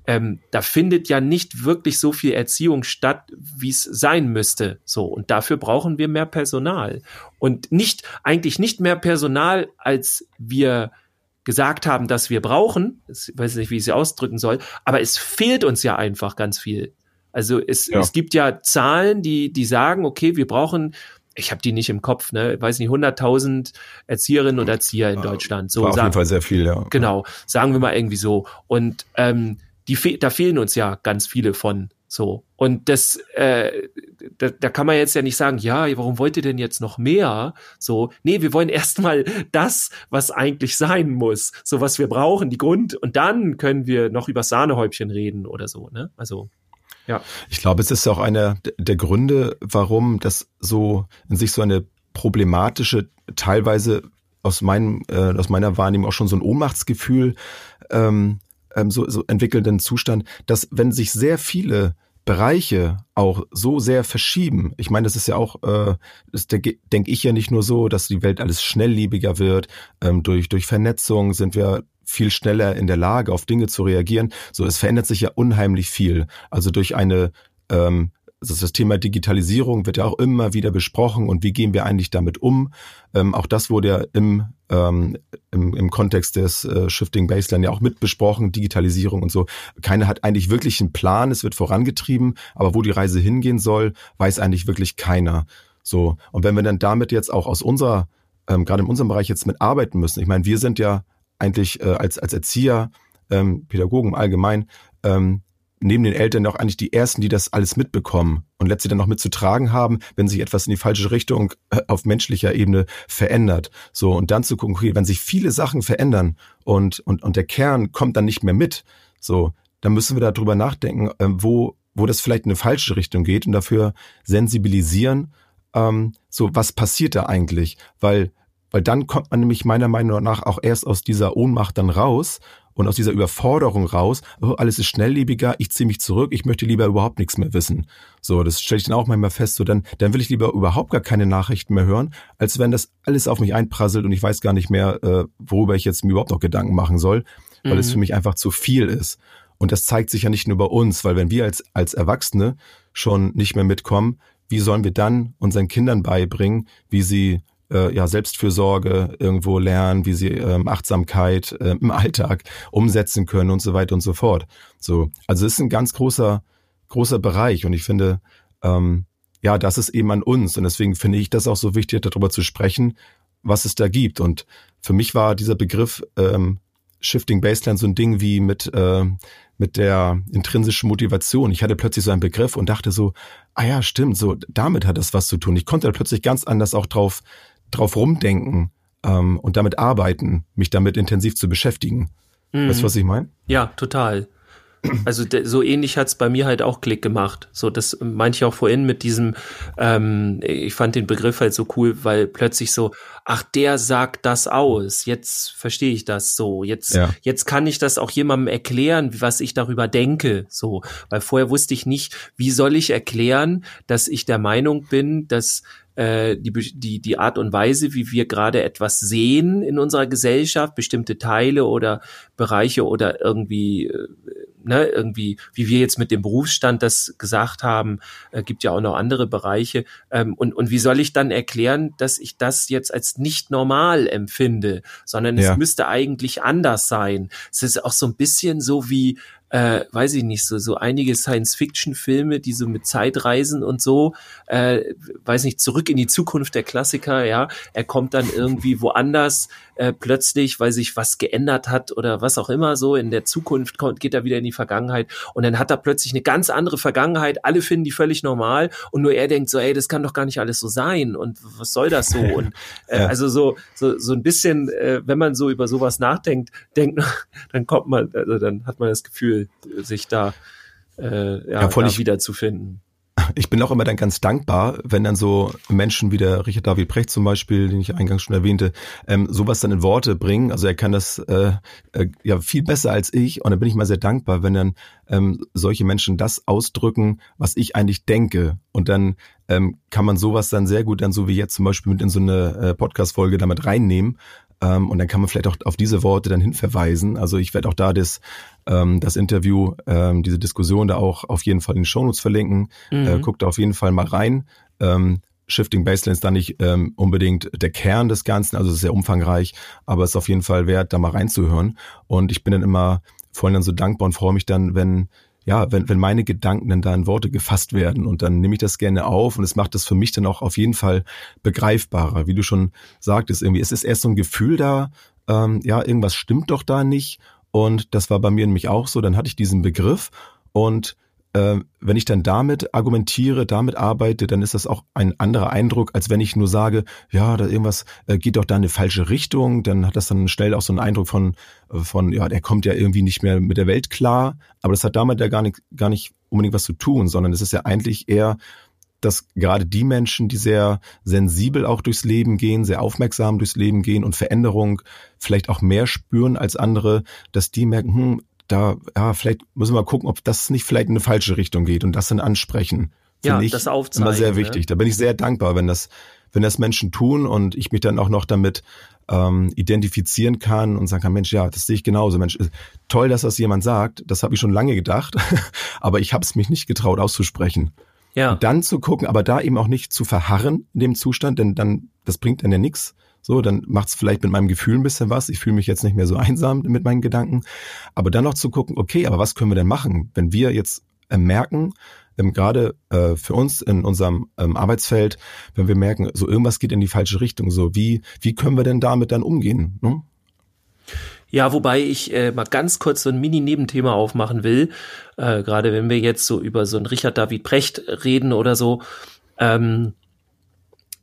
ähm, da findet ja nicht wirklich so viel Erziehung statt, wie es sein müsste. So und dafür brauchen wir mehr Personal und nicht eigentlich nicht mehr Personal, als wir gesagt haben, dass wir brauchen. Ich weiß nicht, wie ich sie ausdrücken soll, aber es fehlt uns ja einfach ganz viel. Also es, ja. es gibt ja Zahlen, die die sagen, okay, wir brauchen ich habe die nicht im Kopf, ne, ich weiß nicht, 100.000 Erzieherinnen und Erzieher in Deutschland. So War auf jeden Fall sehr viel, ja. Genau, sagen wir mal irgendwie so. Und ähm, die da fehlen uns ja ganz viele von. So. Und das, äh, da, da kann man jetzt ja nicht sagen, ja, warum wollt ihr denn jetzt noch mehr? So, nee, wir wollen erstmal das, was eigentlich sein muss, so was wir brauchen, die Grund, und dann können wir noch über Sahnehäubchen reden oder so, ne? Also. Ja. Ich glaube, es ist auch einer der Gründe, warum das so in sich so eine problematische, teilweise aus meinem, äh, aus meiner Wahrnehmung auch schon so ein Ohnmachtsgefühl ähm, ähm, so, so entwickelnden Zustand, dass wenn sich sehr viele Bereiche auch so sehr verschieben. Ich meine, das ist ja auch, äh, das denke denk ich ja nicht nur so, dass die Welt alles schnelllebiger wird. Ähm, durch, durch Vernetzung sind wir viel schneller in der Lage, auf Dinge zu reagieren. So, es verändert sich ja unheimlich viel. Also durch eine ähm, also das Thema Digitalisierung wird ja auch immer wieder besprochen und wie gehen wir eigentlich damit um. Ähm, auch das wurde ja im, ähm, im, im Kontext des äh, Shifting Baseline ja auch mit besprochen, Digitalisierung und so. Keiner hat eigentlich wirklich einen Plan, es wird vorangetrieben, aber wo die Reise hingehen soll, weiß eigentlich wirklich keiner. So, und wenn wir dann damit jetzt auch aus unserer, ähm, gerade in unserem Bereich jetzt mit arbeiten müssen, ich meine, wir sind ja eigentlich äh, als, als Erzieher, ähm, Pädagogen allgemein, ähm, neben den Eltern auch eigentlich die ersten, die das alles mitbekommen und letztlich dann auch mitzutragen haben, wenn sich etwas in die falsche Richtung äh, auf menschlicher Ebene verändert. So, und dann zu gucken, okay, wenn sich viele Sachen verändern und, und, und der Kern kommt dann nicht mehr mit, so, dann müssen wir darüber nachdenken, äh, wo, wo das vielleicht in eine falsche Richtung geht und dafür sensibilisieren, ähm, so, was passiert da eigentlich? Weil, weil dann kommt man nämlich meiner Meinung nach auch erst aus dieser Ohnmacht dann raus und aus dieser Überforderung raus, oh, alles ist schnelllebiger, ich ziehe mich zurück, ich möchte lieber überhaupt nichts mehr wissen. So, das stelle ich dann auch manchmal fest, so dann, dann will ich lieber überhaupt gar keine Nachrichten mehr hören, als wenn das alles auf mich einprasselt und ich weiß gar nicht mehr, äh, worüber ich jetzt mir überhaupt noch Gedanken machen soll, weil mhm. es für mich einfach zu viel ist. Und das zeigt sich ja nicht nur bei uns, weil wenn wir als, als Erwachsene schon nicht mehr mitkommen, wie sollen wir dann unseren Kindern beibringen, wie sie äh, ja, Selbstfürsorge irgendwo lernen, wie sie ähm, Achtsamkeit äh, im Alltag umsetzen können und so weiter und so fort. So, also es ist ein ganz großer großer Bereich und ich finde, ähm, ja, das ist eben an uns und deswegen finde ich das auch so wichtig, darüber zu sprechen, was es da gibt. Und für mich war dieser Begriff ähm, Shifting Baseline so ein Ding wie mit äh, mit der intrinsischen Motivation. Ich hatte plötzlich so einen Begriff und dachte so, ah ja, stimmt, so damit hat das was zu tun. Ich konnte da plötzlich ganz anders auch drauf drauf rumdenken ähm, und damit arbeiten, mich damit intensiv zu beschäftigen. Mhm. Weißt du, was ich meine? Ja, total. Also so ähnlich hat's bei mir halt auch Klick gemacht. So, das meinte ich auch vorhin mit diesem, ähm, ich fand den Begriff halt so cool, weil plötzlich so, ach, der sagt das aus. Jetzt verstehe ich das so. Jetzt, ja. jetzt kann ich das auch jemandem erklären, was ich darüber denke. So, weil vorher wusste ich nicht, wie soll ich erklären, dass ich der Meinung bin, dass äh, die, die, die Art und Weise, wie wir gerade etwas sehen in unserer Gesellschaft, bestimmte Teile oder Bereiche oder irgendwie, äh, ne, irgendwie, wie wir jetzt mit dem Berufsstand das gesagt haben, äh, gibt ja auch noch andere Bereiche. Ähm, und, und wie soll ich dann erklären, dass ich das jetzt als nicht normal empfinde, sondern ja. es müsste eigentlich anders sein. Es ist auch so ein bisschen so wie, äh, weiß ich nicht, so, so einige Science-Fiction-Filme, die so mit Zeitreisen und so, äh, weiß nicht, zurück in die Zukunft der Klassiker, ja, er kommt dann irgendwie woanders äh, plötzlich, weil sich was geändert hat oder was auch immer so, in der Zukunft kommt, geht er wieder in die Vergangenheit. Und dann hat er plötzlich eine ganz andere Vergangenheit, alle finden die völlig normal. Und nur er denkt so, ey, das kann doch gar nicht alles so sein. Und was soll das so? Und äh, ja. also so, so, so ein bisschen, äh, wenn man so über sowas nachdenkt, denkt, dann kommt man, also dann hat man das Gefühl, sich da, äh, ja, ja, da wiederzufinden ich bin auch immer dann ganz dankbar, wenn dann so Menschen wie der Richard David Precht zum Beispiel, den ich eingangs schon erwähnte, ähm, sowas dann in Worte bringen. Also er kann das äh, äh, ja viel besser als ich und dann bin ich mal sehr dankbar, wenn dann ähm, solche Menschen das ausdrücken, was ich eigentlich denke. Und dann ähm, kann man sowas dann sehr gut dann so wie jetzt zum Beispiel mit in so eine äh, Podcast-Folge damit reinnehmen ähm, und dann kann man vielleicht auch auf diese Worte dann hinverweisen. Also ich werde auch da das, ähm, das Interview, ähm, diese Diskussion da auch auf jeden Fall in den Shownotes verlinken. Mhm. Äh, guckt da auf jeden Fall mal rein. Ähm, Shifting Baseline ist da nicht ähm, unbedingt der Kern des Ganzen, also es ist sehr umfangreich, aber es ist auf jeden Fall wert, da mal reinzuhören. Und ich bin dann immer vor allem dann so dankbar und freue mich dann, wenn ja, wenn, wenn meine Gedanken dann da in Worte gefasst werden und dann nehme ich das gerne auf und es macht das für mich dann auch auf jeden Fall begreifbarer. Wie du schon sagtest, irgendwie, es ist erst so ein Gefühl da, ähm, ja, irgendwas stimmt doch da nicht. Und das war bei mir nämlich auch so. Dann hatte ich diesen Begriff und äh, wenn ich dann damit argumentiere, damit arbeite, dann ist das auch ein anderer Eindruck, als wenn ich nur sage, ja, da irgendwas äh, geht doch da in eine falsche Richtung, dann hat das dann schnell auch so einen Eindruck von, äh, von, ja, der kommt ja irgendwie nicht mehr mit der Welt klar. Aber das hat damit ja gar nicht, gar nicht unbedingt was zu tun, sondern es ist ja eigentlich eher, dass gerade die Menschen, die sehr sensibel auch durchs Leben gehen, sehr aufmerksam durchs Leben gehen und Veränderung vielleicht auch mehr spüren als andere, dass die merken, hm, da, ja, vielleicht müssen wir mal gucken, ob das nicht vielleicht in eine falsche Richtung geht und das dann ansprechen. Ja, ich das aufzeigen. Immer sehr ne? wichtig. Ne? Da bin ich sehr dankbar, wenn das, wenn das Menschen tun und ich mich dann auch noch damit ähm, identifizieren kann und sagen kann, Mensch, ja, das sehe ich genauso. Mensch, toll, dass das jemand sagt. Das habe ich schon lange gedacht, aber ich habe es mich nicht getraut auszusprechen. Ja. Und dann zu gucken, aber da eben auch nicht zu verharren in dem Zustand, denn dann, das bringt dann ja nichts. So, dann macht es vielleicht mit meinem Gefühl ein bisschen was. Ich fühle mich jetzt nicht mehr so einsam mit meinen Gedanken. Aber dann noch zu gucken, okay, aber was können wir denn machen, wenn wir jetzt äh, merken, ähm, gerade äh, für uns in unserem ähm, Arbeitsfeld, wenn wir merken, so irgendwas geht in die falsche Richtung, so wie, wie können wir denn damit dann umgehen? Ne? Ja, wobei ich äh, mal ganz kurz so ein Mini-Nebenthema aufmachen will, äh, gerade wenn wir jetzt so über so einen Richard David Precht reden oder so. Ähm,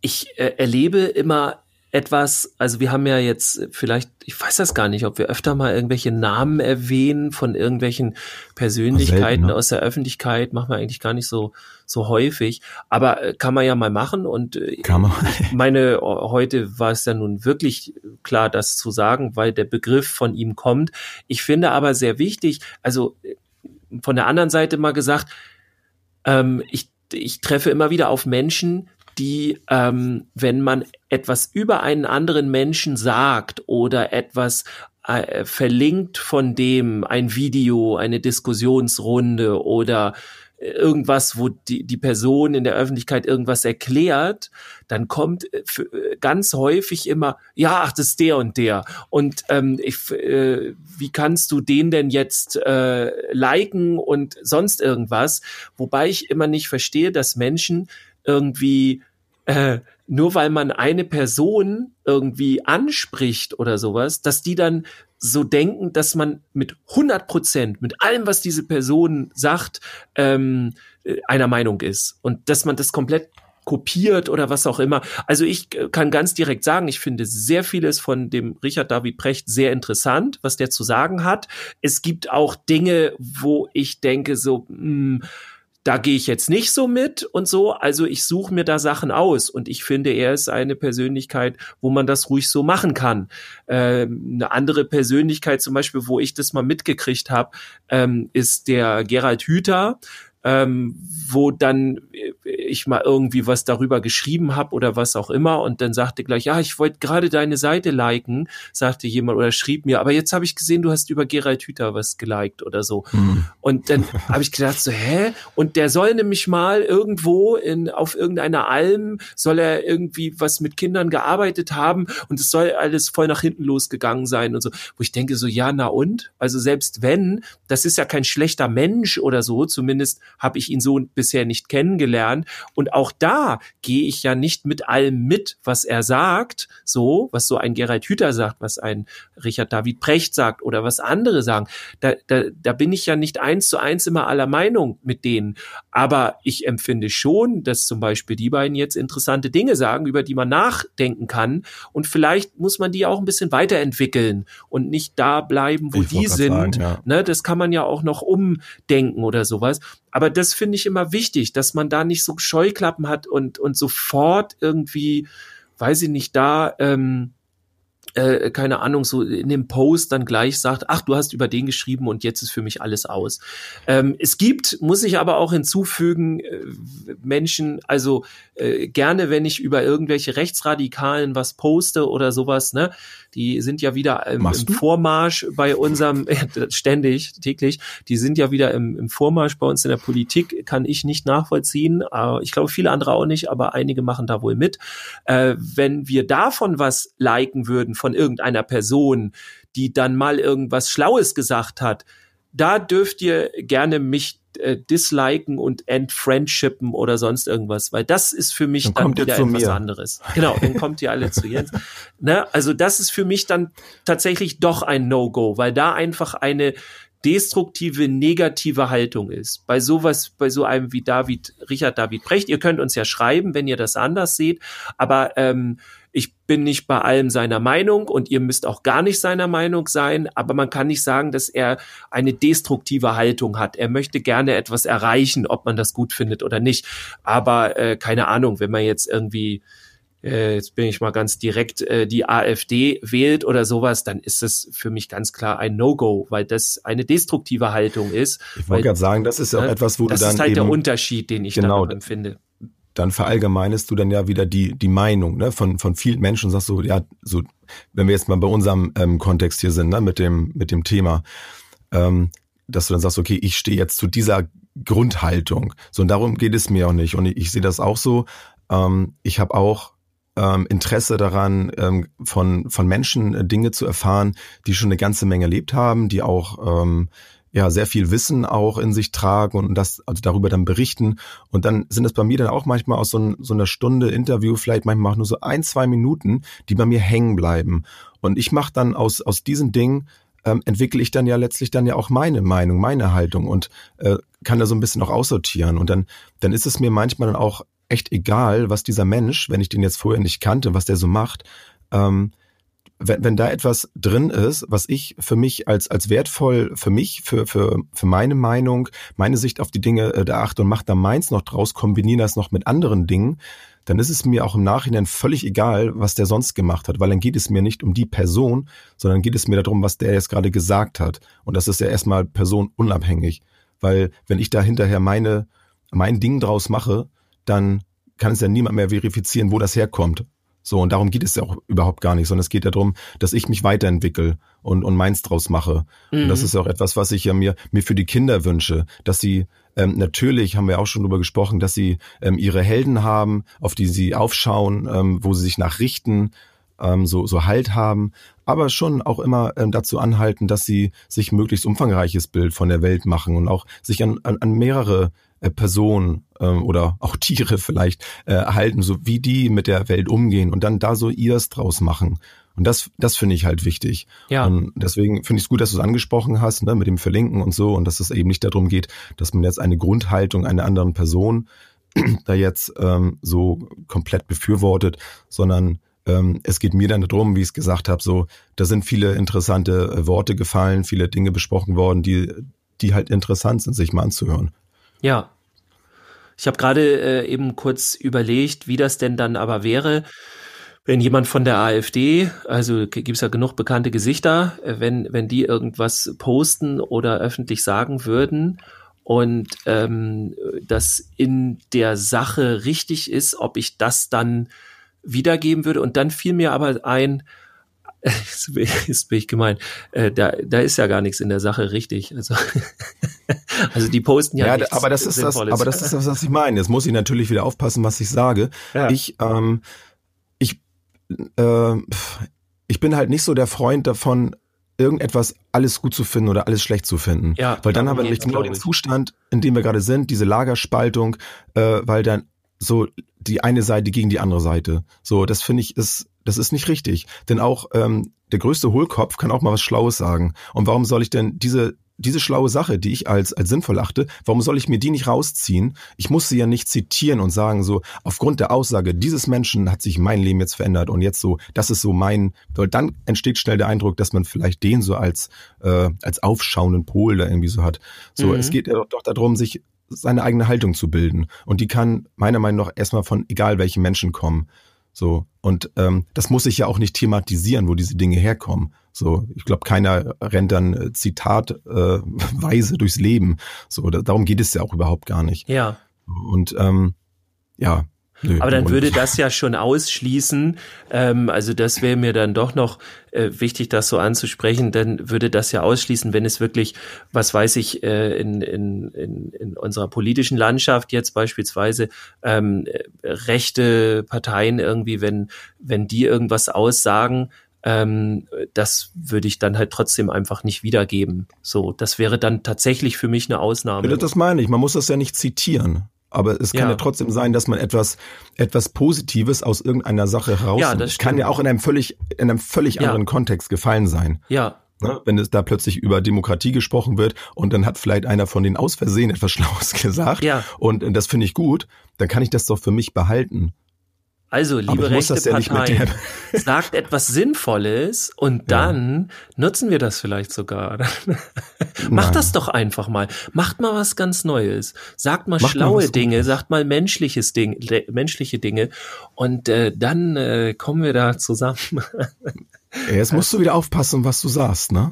ich äh, erlebe immer etwas, also wir haben ja jetzt vielleicht, ich weiß das gar nicht, ob wir öfter mal irgendwelche Namen erwähnen von irgendwelchen Persönlichkeiten selten, ne? aus der Öffentlichkeit, machen wir eigentlich gar nicht so so häufig, aber äh, kann man ja mal machen und äh, kann man. ich meine, heute war es ja nun wirklich klar, das zu sagen, weil der Begriff von ihm kommt. Ich finde aber sehr wichtig, also äh, von der anderen Seite mal gesagt, ähm, ich ich treffe immer wieder auf Menschen, die, ähm, wenn man etwas über einen anderen Menschen sagt oder etwas äh, verlinkt von dem, ein Video, eine Diskussionsrunde oder irgendwas, wo die, die Person in der Öffentlichkeit irgendwas erklärt, dann kommt äh, äh, ganz häufig immer, ja, ach, das ist der und der. Und ähm, ich, äh, wie kannst du den denn jetzt äh, liken und sonst irgendwas? Wobei ich immer nicht verstehe, dass Menschen irgendwie äh, nur weil man eine Person irgendwie anspricht oder sowas, dass die dann so denken, dass man mit 100 Prozent, mit allem, was diese Person sagt, ähm, äh, einer Meinung ist und dass man das komplett kopiert oder was auch immer. Also ich kann ganz direkt sagen, ich finde sehr vieles von dem Richard David Precht sehr interessant, was der zu sagen hat. Es gibt auch Dinge, wo ich denke so, mh, hm, da gehe ich jetzt nicht so mit und so. Also ich suche mir da Sachen aus und ich finde, er ist eine Persönlichkeit, wo man das ruhig so machen kann. Ähm, eine andere Persönlichkeit zum Beispiel, wo ich das mal mitgekriegt habe, ähm, ist der Gerald Hüther ähm, wo dann ich mal irgendwie was darüber geschrieben habe oder was auch immer und dann sagte gleich, ja, ich wollte gerade deine Seite liken, sagte jemand oder schrieb mir, aber jetzt habe ich gesehen, du hast über Gerald Hüther was geliked oder so. Mhm. Und dann habe ich gedacht so, hä? Und der soll nämlich mal irgendwo in auf irgendeiner Alm soll er irgendwie was mit Kindern gearbeitet haben und es soll alles voll nach hinten losgegangen sein und so, wo ich denke so, ja, na und? Also selbst wenn, das ist ja kein schlechter Mensch oder so, zumindest habe ich ihn so bisher nicht kennengelernt. Und auch da gehe ich ja nicht mit allem mit, was er sagt, so, was so ein Gerald Hüther sagt, was ein Richard David Precht sagt oder was andere sagen. Da, da, da bin ich ja nicht eins zu eins immer aller Meinung mit denen. Aber ich empfinde schon, dass zum Beispiel die beiden jetzt interessante Dinge sagen, über die man nachdenken kann. Und vielleicht muss man die auch ein bisschen weiterentwickeln und nicht da bleiben, wo ich die sind. Sagen, ja. ne, das kann man ja auch noch umdenken oder sowas. Aber das finde ich immer wichtig, dass man da nicht so Scheuklappen hat und, und sofort irgendwie, weiß ich nicht, da ähm, äh, keine Ahnung, so in dem Post dann gleich sagt, ach, du hast über den geschrieben und jetzt ist für mich alles aus. Ähm, es gibt, muss ich aber auch hinzufügen, äh, Menschen, also äh, gerne, wenn ich über irgendwelche Rechtsradikalen was poste oder sowas, ne, die sind ja wieder im, im Vormarsch bei unserem, ständig, täglich, die sind ja wieder im, im Vormarsch bei uns in der Politik, kann ich nicht nachvollziehen. Äh, ich glaube, viele andere auch nicht, aber einige machen da wohl mit. Äh, wenn wir davon was liken würden, von irgendeiner Person, die dann mal irgendwas Schlaues gesagt hat, da dürft ihr gerne mich äh, disliken und entfriendshipen oder sonst irgendwas, weil das ist für mich dann, dann wieder etwas mir. anderes. Genau, dann kommt ihr alle zu Jens. Ne? Also das ist für mich dann tatsächlich doch ein No-Go, weil da einfach eine destruktive, negative Haltung ist. Bei sowas, bei so einem wie David, Richard David Brecht, ihr könnt uns ja schreiben, wenn ihr das anders seht, aber ähm, ich bin nicht bei allem seiner Meinung und ihr müsst auch gar nicht seiner Meinung sein, aber man kann nicht sagen, dass er eine destruktive Haltung hat. Er möchte gerne etwas erreichen, ob man das gut findet oder nicht. Aber äh, keine Ahnung, wenn man jetzt irgendwie äh, jetzt bin ich mal ganz direkt, äh, die AfD wählt oder sowas, dann ist das für mich ganz klar ein No-Go, weil das eine destruktive Haltung ist. Ich wollte gerade sagen, das ist ja auch ne, etwas, wo du dann. Das ist halt der Unterschied, den ich genau, da empfinde dann verallgemeinest du dann ja wieder die, die Meinung ne, von, von vielen Menschen sagst so, ja, so, wenn wir jetzt mal bei unserem ähm, Kontext hier sind, ne, mit dem, mit dem Thema, ähm, dass du dann sagst, okay, ich stehe jetzt zu dieser Grundhaltung. So, und darum geht es mir auch nicht. Und ich, ich sehe das auch so. Ähm, ich habe auch ähm, Interesse daran, ähm, von, von Menschen äh, Dinge zu erfahren, die schon eine ganze Menge erlebt haben, die auch ähm, ja sehr viel Wissen auch in sich tragen und das also darüber dann berichten. Und dann sind es bei mir dann auch manchmal aus so, ein, so einer Stunde Interview vielleicht manchmal auch nur so ein, zwei Minuten, die bei mir hängen bleiben. Und ich mache dann aus, aus diesen Dingen ähm, entwickle ich dann ja letztlich dann ja auch meine Meinung, meine Haltung und äh, kann da so ein bisschen auch aussortieren. Und dann, dann ist es mir manchmal dann auch echt egal, was dieser Mensch, wenn ich den jetzt vorher nicht kannte, was der so macht, ähm, wenn, wenn da etwas drin ist, was ich für mich als, als wertvoll für mich, für, für, für meine Meinung, meine Sicht auf die Dinge äh, erachte und mache da meins noch draus, kombiniere das noch mit anderen Dingen, dann ist es mir auch im Nachhinein völlig egal, was der sonst gemacht hat, weil dann geht es mir nicht um die Person, sondern geht es mir darum, was der jetzt gerade gesagt hat. Und das ist ja erstmal personunabhängig, weil wenn ich da hinterher meine, mein Ding draus mache, dann kann es ja niemand mehr verifizieren, wo das herkommt. So, und darum geht es ja auch überhaupt gar nicht, sondern es geht ja darum, dass ich mich weiterentwickle und, und meins draus mache. Mhm. Und das mhm. ist ja auch etwas, was ich ja mir, mir für die Kinder wünsche, dass sie ähm, natürlich haben wir auch schon drüber gesprochen, dass sie ähm, ihre Helden haben, auf die sie aufschauen, ähm, wo sie sich nachrichten, ähm, so, so Halt haben, aber schon auch immer ähm, dazu anhalten, dass sie sich möglichst umfangreiches Bild von der Welt machen und auch sich an, an, an mehrere äh, Personen ähm, oder auch Tiere vielleicht äh, halten, so wie die mit der Welt umgehen und dann da so ihrs draus machen. Und das, das finde ich halt wichtig. Ja. Und deswegen finde ich es gut, dass du es angesprochen hast, ne, mit dem Verlinken und so, und dass es eben nicht darum geht, dass man jetzt eine Grundhaltung einer anderen Person da jetzt ähm, so komplett befürwortet, sondern ähm, es geht mir dann darum, wie ich es gesagt habe, so, da sind viele interessante äh, Worte gefallen, viele Dinge besprochen worden, die, die halt interessant sind, sich mal anzuhören. Ja. Ich habe gerade äh, eben kurz überlegt, wie das denn dann aber wäre, wenn jemand von der AfD, also gibt's ja genug bekannte Gesichter, äh, wenn, wenn die irgendwas posten oder öffentlich sagen würden und ähm, das in der Sache richtig ist, ob ich das dann wiedergeben würde. Und dann fiel mir aber ein, ist bin ich gemein, äh, da, da ist ja gar nichts in der Sache richtig. Also, also die posten ja, ja aber das ist das, aber das ist das, was ich meine. Jetzt muss ich natürlich wieder aufpassen, was ich sage. Ja. Ich, ähm, ich, äh, ich bin halt nicht so der Freund davon, irgendetwas alles gut zu finden oder alles schlecht zu finden. Ja, weil dann haben wir nämlich genau den Zustand, in dem wir gerade sind, diese Lagerspaltung, äh, weil dann so die eine Seite gegen die andere Seite. So, das finde ich ist, das ist nicht richtig. Denn auch ähm, der größte Hohlkopf kann auch mal was Schlaues sagen. Und warum soll ich denn diese diese schlaue Sache, die ich als, als sinnvoll achte, warum soll ich mir die nicht rausziehen? Ich muss sie ja nicht zitieren und sagen so, aufgrund der Aussage dieses Menschen hat sich mein Leben jetzt verändert und jetzt so, das ist so mein, dann entsteht schnell der Eindruck, dass man vielleicht den so als, äh, als aufschauenden Pol da irgendwie so hat. So, mhm. es geht ja doch darum, sich seine eigene Haltung zu bilden. Und die kann meiner Meinung nach erstmal von egal welchen Menschen kommen. So. Und ähm, das muss ich ja auch nicht thematisieren, wo diese Dinge herkommen. So, ich glaube, keiner rennt dann äh, zitatweise äh, durchs Leben. So, da, darum geht es ja auch überhaupt gar nicht. Ja. Und ähm, ja, Nö, Aber dann würde das ja schon ausschließen, ähm, also das wäre mir dann doch noch äh, wichtig, das so anzusprechen, dann würde das ja ausschließen, wenn es wirklich, was weiß ich, äh, in, in, in, in unserer politischen Landschaft jetzt beispielsweise ähm, rechte Parteien irgendwie, wenn, wenn die irgendwas aussagen, ähm, das würde ich dann halt trotzdem einfach nicht wiedergeben. So, das wäre dann tatsächlich für mich eine Ausnahme. Das meine ich, man muss das ja nicht zitieren. Aber es kann ja. ja trotzdem sein, dass man etwas, etwas Positives aus irgendeiner Sache heraus. Ja, das kann ja auch in einem völlig, in einem völlig ja. anderen Kontext gefallen sein. Ja. Ne? Wenn es da plötzlich über Demokratie gesprochen wird und dann hat vielleicht einer von denen aus Versehen etwas Schlaues gesagt. Ja. Und das finde ich gut, dann kann ich das doch für mich behalten. Also, liebe rechte Partei, sagt etwas Sinnvolles und dann ja. nutzen wir das vielleicht sogar. Macht das doch einfach mal. Macht mal was ganz Neues. Sagt mal Macht schlaue mal Dinge, Gutes. sagt mal menschliches Ding, menschliche Dinge und äh, dann äh, kommen wir da zusammen. Jetzt musst du wieder aufpassen, was du sagst, ne?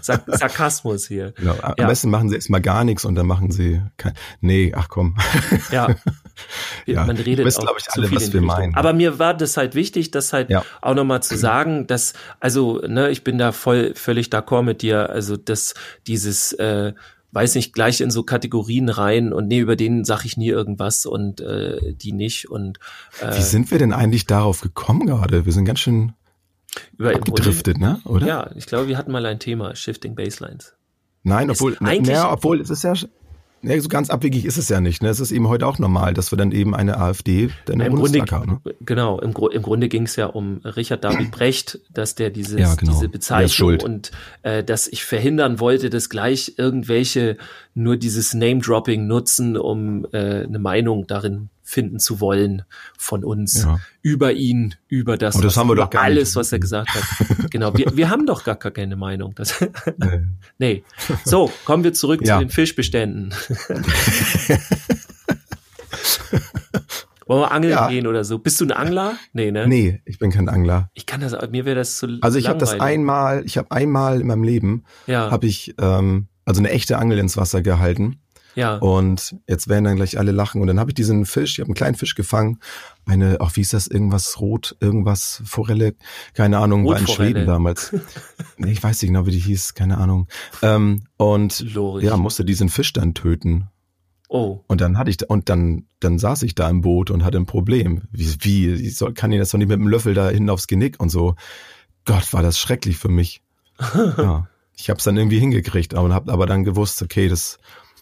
Sark Sarkasmus hier. Genau. Am ja. besten machen sie erstmal gar nichts und dann machen sie kein. Nee, ach komm. Ja. ja. Man redet wissen, auch ich, alle, was wir meinen. Aber mir war das halt wichtig, das halt ja. auch nochmal zu sagen, dass, also, ne, ich bin da voll, völlig d'accord mit dir, also, dass dieses, äh, weiß nicht, gleich in so Kategorien rein und nee, über den sag ich nie irgendwas und äh, die nicht. Und äh, wie sind wir denn eigentlich darauf gekommen gerade? Wir sind ganz schön über abgedriftet, ne? Oder? Ja, ich glaube, wir hatten mal ein Thema, Shifting Baselines. Nein, obwohl, naja, obwohl es ist ja, ja, so ganz abwegig ist es ja nicht. Ne? Es ist eben heute auch normal, dass wir dann eben eine AfD dann im Grunde, haben. Ne? Genau, im, im Grunde ging es ja um Richard David Brecht, dass der dieses, ja, genau. diese Bezeichnung und äh, dass ich verhindern wollte, dass gleich irgendwelche nur dieses Name-Dropping nutzen, um äh, eine Meinung darin finden zu wollen von uns ja. über ihn, über das, Und das haben wir doch gar alles, nicht. was er gesagt hat. genau, wir, wir haben doch gar keine Meinung. Das, nee. nee. So, kommen wir zurück ja. zu den Fischbeständen. Wollen wir angeln ja. gehen oder so? Bist du ein Angler? Nee, ne? Nee, ich bin kein Angler. Ich kann das, mir wäre das zu Also ich habe das einmal, ich habe einmal in meinem Leben, ja. habe ich ähm, also eine echte Angel ins Wasser gehalten Ja. Und jetzt werden dann gleich alle lachen. Und dann habe ich diesen Fisch, ich habe einen kleinen Fisch gefangen, eine, auch wie ist das, irgendwas rot, irgendwas Forelle, keine Ahnung, war in. Schweden damals. nee, ich weiß nicht genau, wie die hieß, keine Ahnung. Ähm, und Lorich. ja, musste diesen Fisch dann töten. Oh. Und dann hatte ich, und dann, dann saß ich da im Boot und hatte ein Problem. Wie, wie, soll, kann ich das doch nicht mit dem Löffel da hinten aufs Genick und so. Gott, war das schrecklich für mich. ja. Ich habe es dann irgendwie hingekriegt, aber habe aber dann gewusst, okay, das,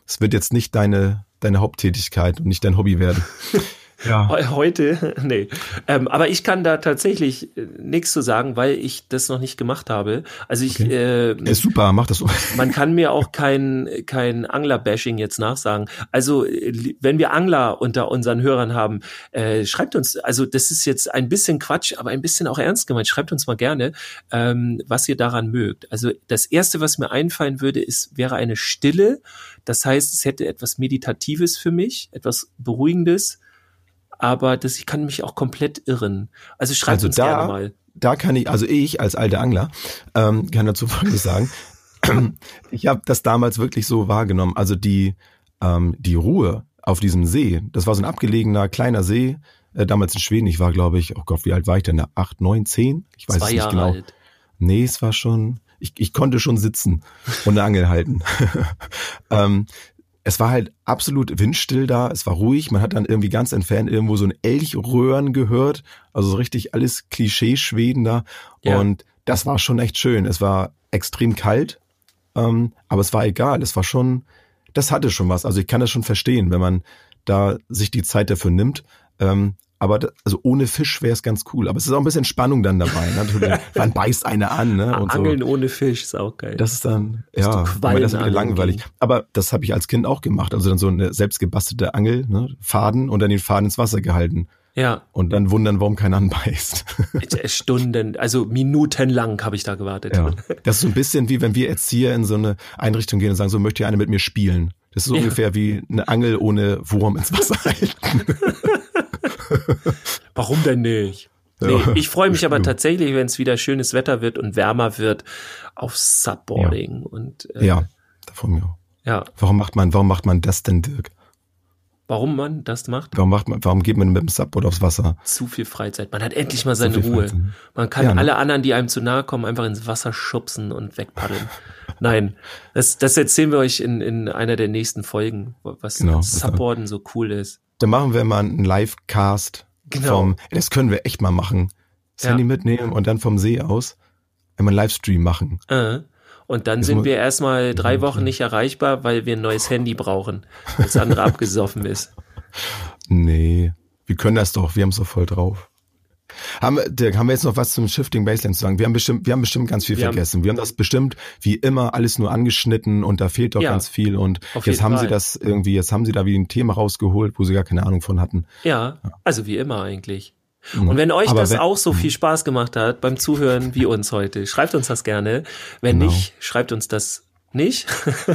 das wird jetzt nicht deine, deine Haupttätigkeit und nicht dein Hobby werden. Ja. He- Heute, nee. Ähm, aber ich kann da tatsächlich äh, nichts zu sagen, weil ich das noch nicht gemacht habe. Also ich, äh, Ist super, mach das so. man kann mir auch kein, kein Angler-Bashing jetzt nachsagen. Also, äh, wenn wir Angler unter unseren Hörern haben, äh, schreibt uns, also das ist jetzt ein bisschen Quatsch, aber ein bisschen auch ernst gemeint. Schreibt uns mal gerne, ähm, was ihr daran mögt. Also das erste, was mir einfallen würde, ist, wäre eine Stille. Das heißt, es hätte etwas Meditatives für mich, etwas Beruhigendes. Aber das, ich kann mich auch komplett irren. Also schreibt Also uns da- gerne mal. da kann ich, also ich als alter Angler, ähm, kann dazu Folgendes sagen. ich habe das damals wirklich so wahrgenommen. Also die, ähm, die Ruhe auf diesem See, das war so ein abgelegener kleiner See, äh, damals in Schweden. Ich war, glaube ich, oh Gott, wie alt war ich denn? da? Acht, neun, zehn? Ich weiß Zwei es nicht Jahre genau. alt. Nee, es war schon, ich, ich konnte schon sitzen und eine Angel halten. ähm, es war halt absolut windstill da, es war ruhig, man hat dann irgendwie ganz entfernt irgendwo so ein Elchröhren gehört, also so richtig alles Klischee-Schweden da Ja. und das war schon echt schön. Es war extrem kalt, ähm, aber es war egal, es war schon, das hatte schon was, also ich kann das schon verstehen, wenn man da sich die Zeit dafür nimmt, ähm, aber da, also ohne Fisch wäre es ganz cool. Aber es ist auch ein bisschen Spannung dann dabei. Ne? Natürlich, Wann beißt eine an? Ne? Und so. Angeln ohne Fisch ist auch geil. Das ist dann, ja, aber das ist wieder langweilig. Aber das habe ich als Kind auch gemacht. Also dann so eine selbstgebastelte Angel, ne? Faden und dann den Faden ins Wasser gehalten. ja. Und dann wundern, warum keiner anbeißt. Stunden, also minutenlang habe ich da gewartet. ja. Das ist so ein bisschen wie wenn wir Erzieher in so eine Einrichtung gehen und sagen, so möchte ihr eine mit mir spielen. Das ist so Ja. ungefähr wie eine Angel ohne Wurm ins Wasser halten. Warum denn nicht? Nee, Ja, ich freue mich aber tatsächlich, wenn es wieder schönes Wetter wird und wärmer wird, auf Subboarding. Und äh, Ja, davon mir auch. ja, Warum macht man, warum macht man das denn, Dirk? warum man das macht? Warum macht man, warum geht man mit dem Subboard aufs Wasser? Zu viel Freizeit. Man hat endlich mal seine Ruhe. Freizeit. Man kann Ja, ne? alle anderen, die einem zu nahe kommen, einfach ins Wasser schubsen und wegpaddeln. Nein, das, das erzählen wir euch in, in einer der nächsten Folgen, was Genau, Subboarden so cool ist. Dann machen wir mal einen Live-Cast Genau. vom, das können wir echt mal machen. Das Ja. Handy mitnehmen und dann vom See aus einmal einen Livestream machen. Äh. Und dann Das sind wir erstmal drei Wochen nicht erreichbar, weil wir ein neues Handy brauchen, weil das andere abgesoffen ist. Nee, wir können das doch, wir haben es doch voll drauf. Haben, wir- Dirk, haben wir jetzt noch was zum Shifting Baseline zu sagen? Wir haben bestimmt, wir haben bestimmt ganz viel Wir haben- vergessen. wir haben das bestimmt wie immer alles nur angeschnitten und da fehlt doch Ja, ganz viel und jetzt haben Fall. sie das irgendwie, jetzt haben sie da wie ein Thema rausgeholt, wo sie gar keine Ahnung von hatten. Ja, also wie immer eigentlich. Und wenn euch Aber das wenn- auch so viel Spaß gemacht hat beim Zuhören wie uns heute, schreibt uns das gerne. Wenn Genau. nicht, schreibt uns das nicht.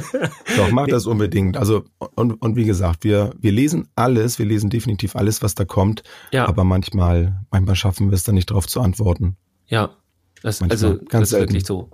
Doch, macht das unbedingt. Also, und, und wie gesagt, wir, wir lesen alles, wir lesen definitiv alles, was da kommt. Ja. Aber manchmal, manchmal schaffen wir es dann nicht drauf zu antworten. Ja, das, Manchmal, also ganz das ist selten. wirklich so.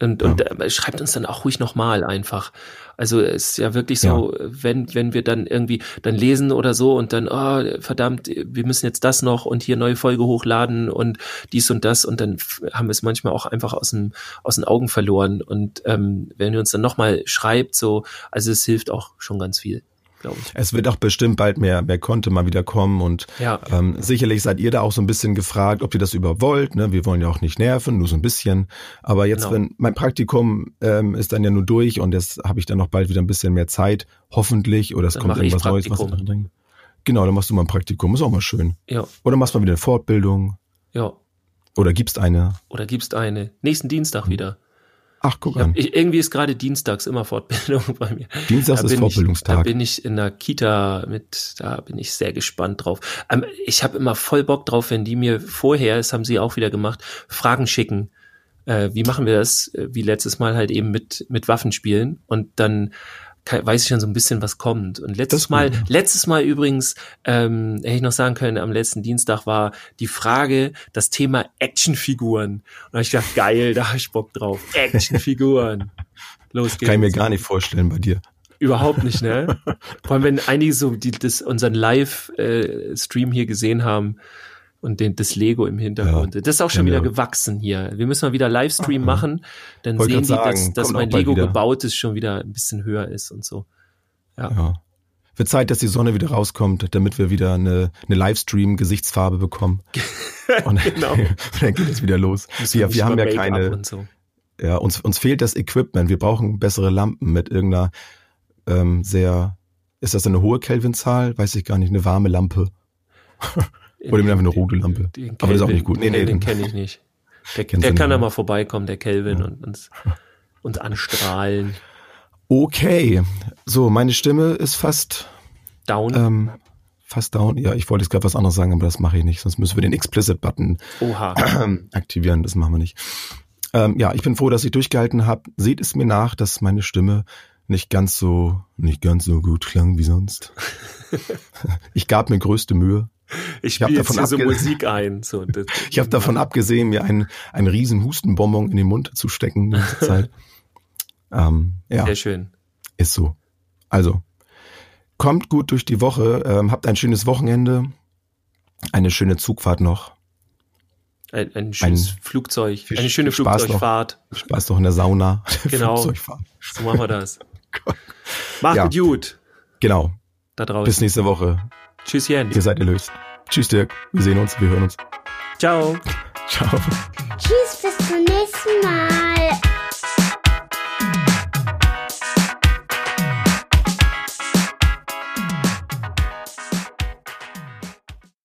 Und, und äh, schreibt uns dann auch ruhig nochmal einfach. Also es ist ja wirklich so, wenn, wenn wir dann irgendwie dann lesen oder so und dann, oh, verdammt, wir müssen jetzt das noch und hier neue Folge hochladen und dies und das und dann haben wir es manchmal auch einfach aus, dem, aus den Augen verloren. Und ähm, wenn ihr uns dann nochmal schreibt, so, also es hilft auch schon ganz viel, glaube ich. Es wird auch bestimmt bald mehr, mehr Content mal wieder kommen und Ja. ähm, sicherlich seid ihr da auch so ein bisschen gefragt, ob ihr das über wollt. Ne? Wir wollen ja auch nicht nerven, nur so ein bisschen. Aber jetzt, Genau. wenn mein Praktikum ähm, ist dann ja nur durch und jetzt habe ich dann noch bald wieder ein bisschen mehr Zeit, hoffentlich, oder es Dann kommt irgendwas Neues, was denken. Genau, dann machst du mal ein Praktikum, ist auch mal schön. Ja, Oder machst mal wieder eine Fortbildung ja. oder gibst eine. Oder gibt's eine? Nächsten Dienstag wieder. Ach, guck an. ich, irgendwie ist gerade dienstags immer Fortbildung bei mir. Dienstags ist Fortbildungstag. Ich, da bin ich in der Kita mit, da bin ich sehr gespannt drauf. Ähm, ich habe immer voll Bock drauf, wenn die mir vorher, das haben sie auch wieder gemacht, Fragen schicken. Äh, wie machen wir das? Äh, Wie letztes Mal halt eben mit, mit Waffen spielen. Und dann weiß ich schon so ein bisschen, was kommt. Und letztes gut, Mal, ja. letztes Mal übrigens, ähm, hätte ich noch sagen können, am letzten Dienstag war die Frage, das Thema Actionfiguren. Und da hab ich gedacht, geil, da hab ich Bock drauf. Actionfiguren. Los geht's. Kann ich mir gar nicht vorstellen bei dir. Überhaupt nicht, ne? Vor allem, wenn einige so die, das, unseren Live-Stream hier gesehen haben und den, das Lego im Hintergrund. Ja, das ist auch schon genau. wieder gewachsen hier. Wir müssen mal wieder Livestream machen, dann Wollte sehen die, grad dass, dass mein Lego wieder. gebaut ist, schon wieder ein bisschen höher ist und so. Ja. Wird Zeit, dass die Sonne wieder rauskommt, damit wir wieder eine, eine Livestream-Gesichtsfarbe bekommen. Und Genau. dann geht es wieder los. Wir, wir haben ja keine, Und so. ja, uns, uns fehlt das Equipment. Wir brauchen bessere Lampen mit irgendeiner ähm, sehr, ist das eine hohe Kelvinzahl? Weiß ich gar nicht, eine warme Lampe. Oder wir einfach eine rote Lampe. Den Aber das ist auch nicht gut. Nee, nee, den den- kenne ich nicht. Der, der kann ja ne? mal vorbeikommen, der Kelvin, und uns, uns anstrahlen. Okay, so, meine Stimme ist fast, Down. ähm, fast down. Ja, ich wollte jetzt gerade was anderes sagen, aber das mache ich nicht, sonst müssen wir den Explicit-Button aktivieren. Das machen wir nicht. Ähm, ja, ich bin froh, dass ich durchgehalten habe. Seht es mir nach, dass meine Stimme nicht ganz so, nicht ganz so gut klang wie sonst. ich gab mir größte Mühe. Ich spiele jetzt hier so Musik ein. So, das, Ich habe davon abgesehen, mir einen, einen riesen Hustenbonbon in den Mund zu stecken ähm, ja, Sehr schön. ist so. Also, kommt gut durch die Woche, ähm, habt ein schönes Wochenende, eine schöne Zugfahrt noch. Ein, ein schönes Flugzeug, viel- eine schöne Spaß noch. Flugzeugfahrt. Spaß doch in der Sauna. Genau. So machen wir das. Macht Ja. gut gut Genau. da draußen. Bis nächste Woche. Tschüsschen. Ihr seid erlöst. Tschüss, Dirk. Wir sehen uns, wir hören uns. Ciao. Ciao. Tschüss, bis zum nächsten Mal.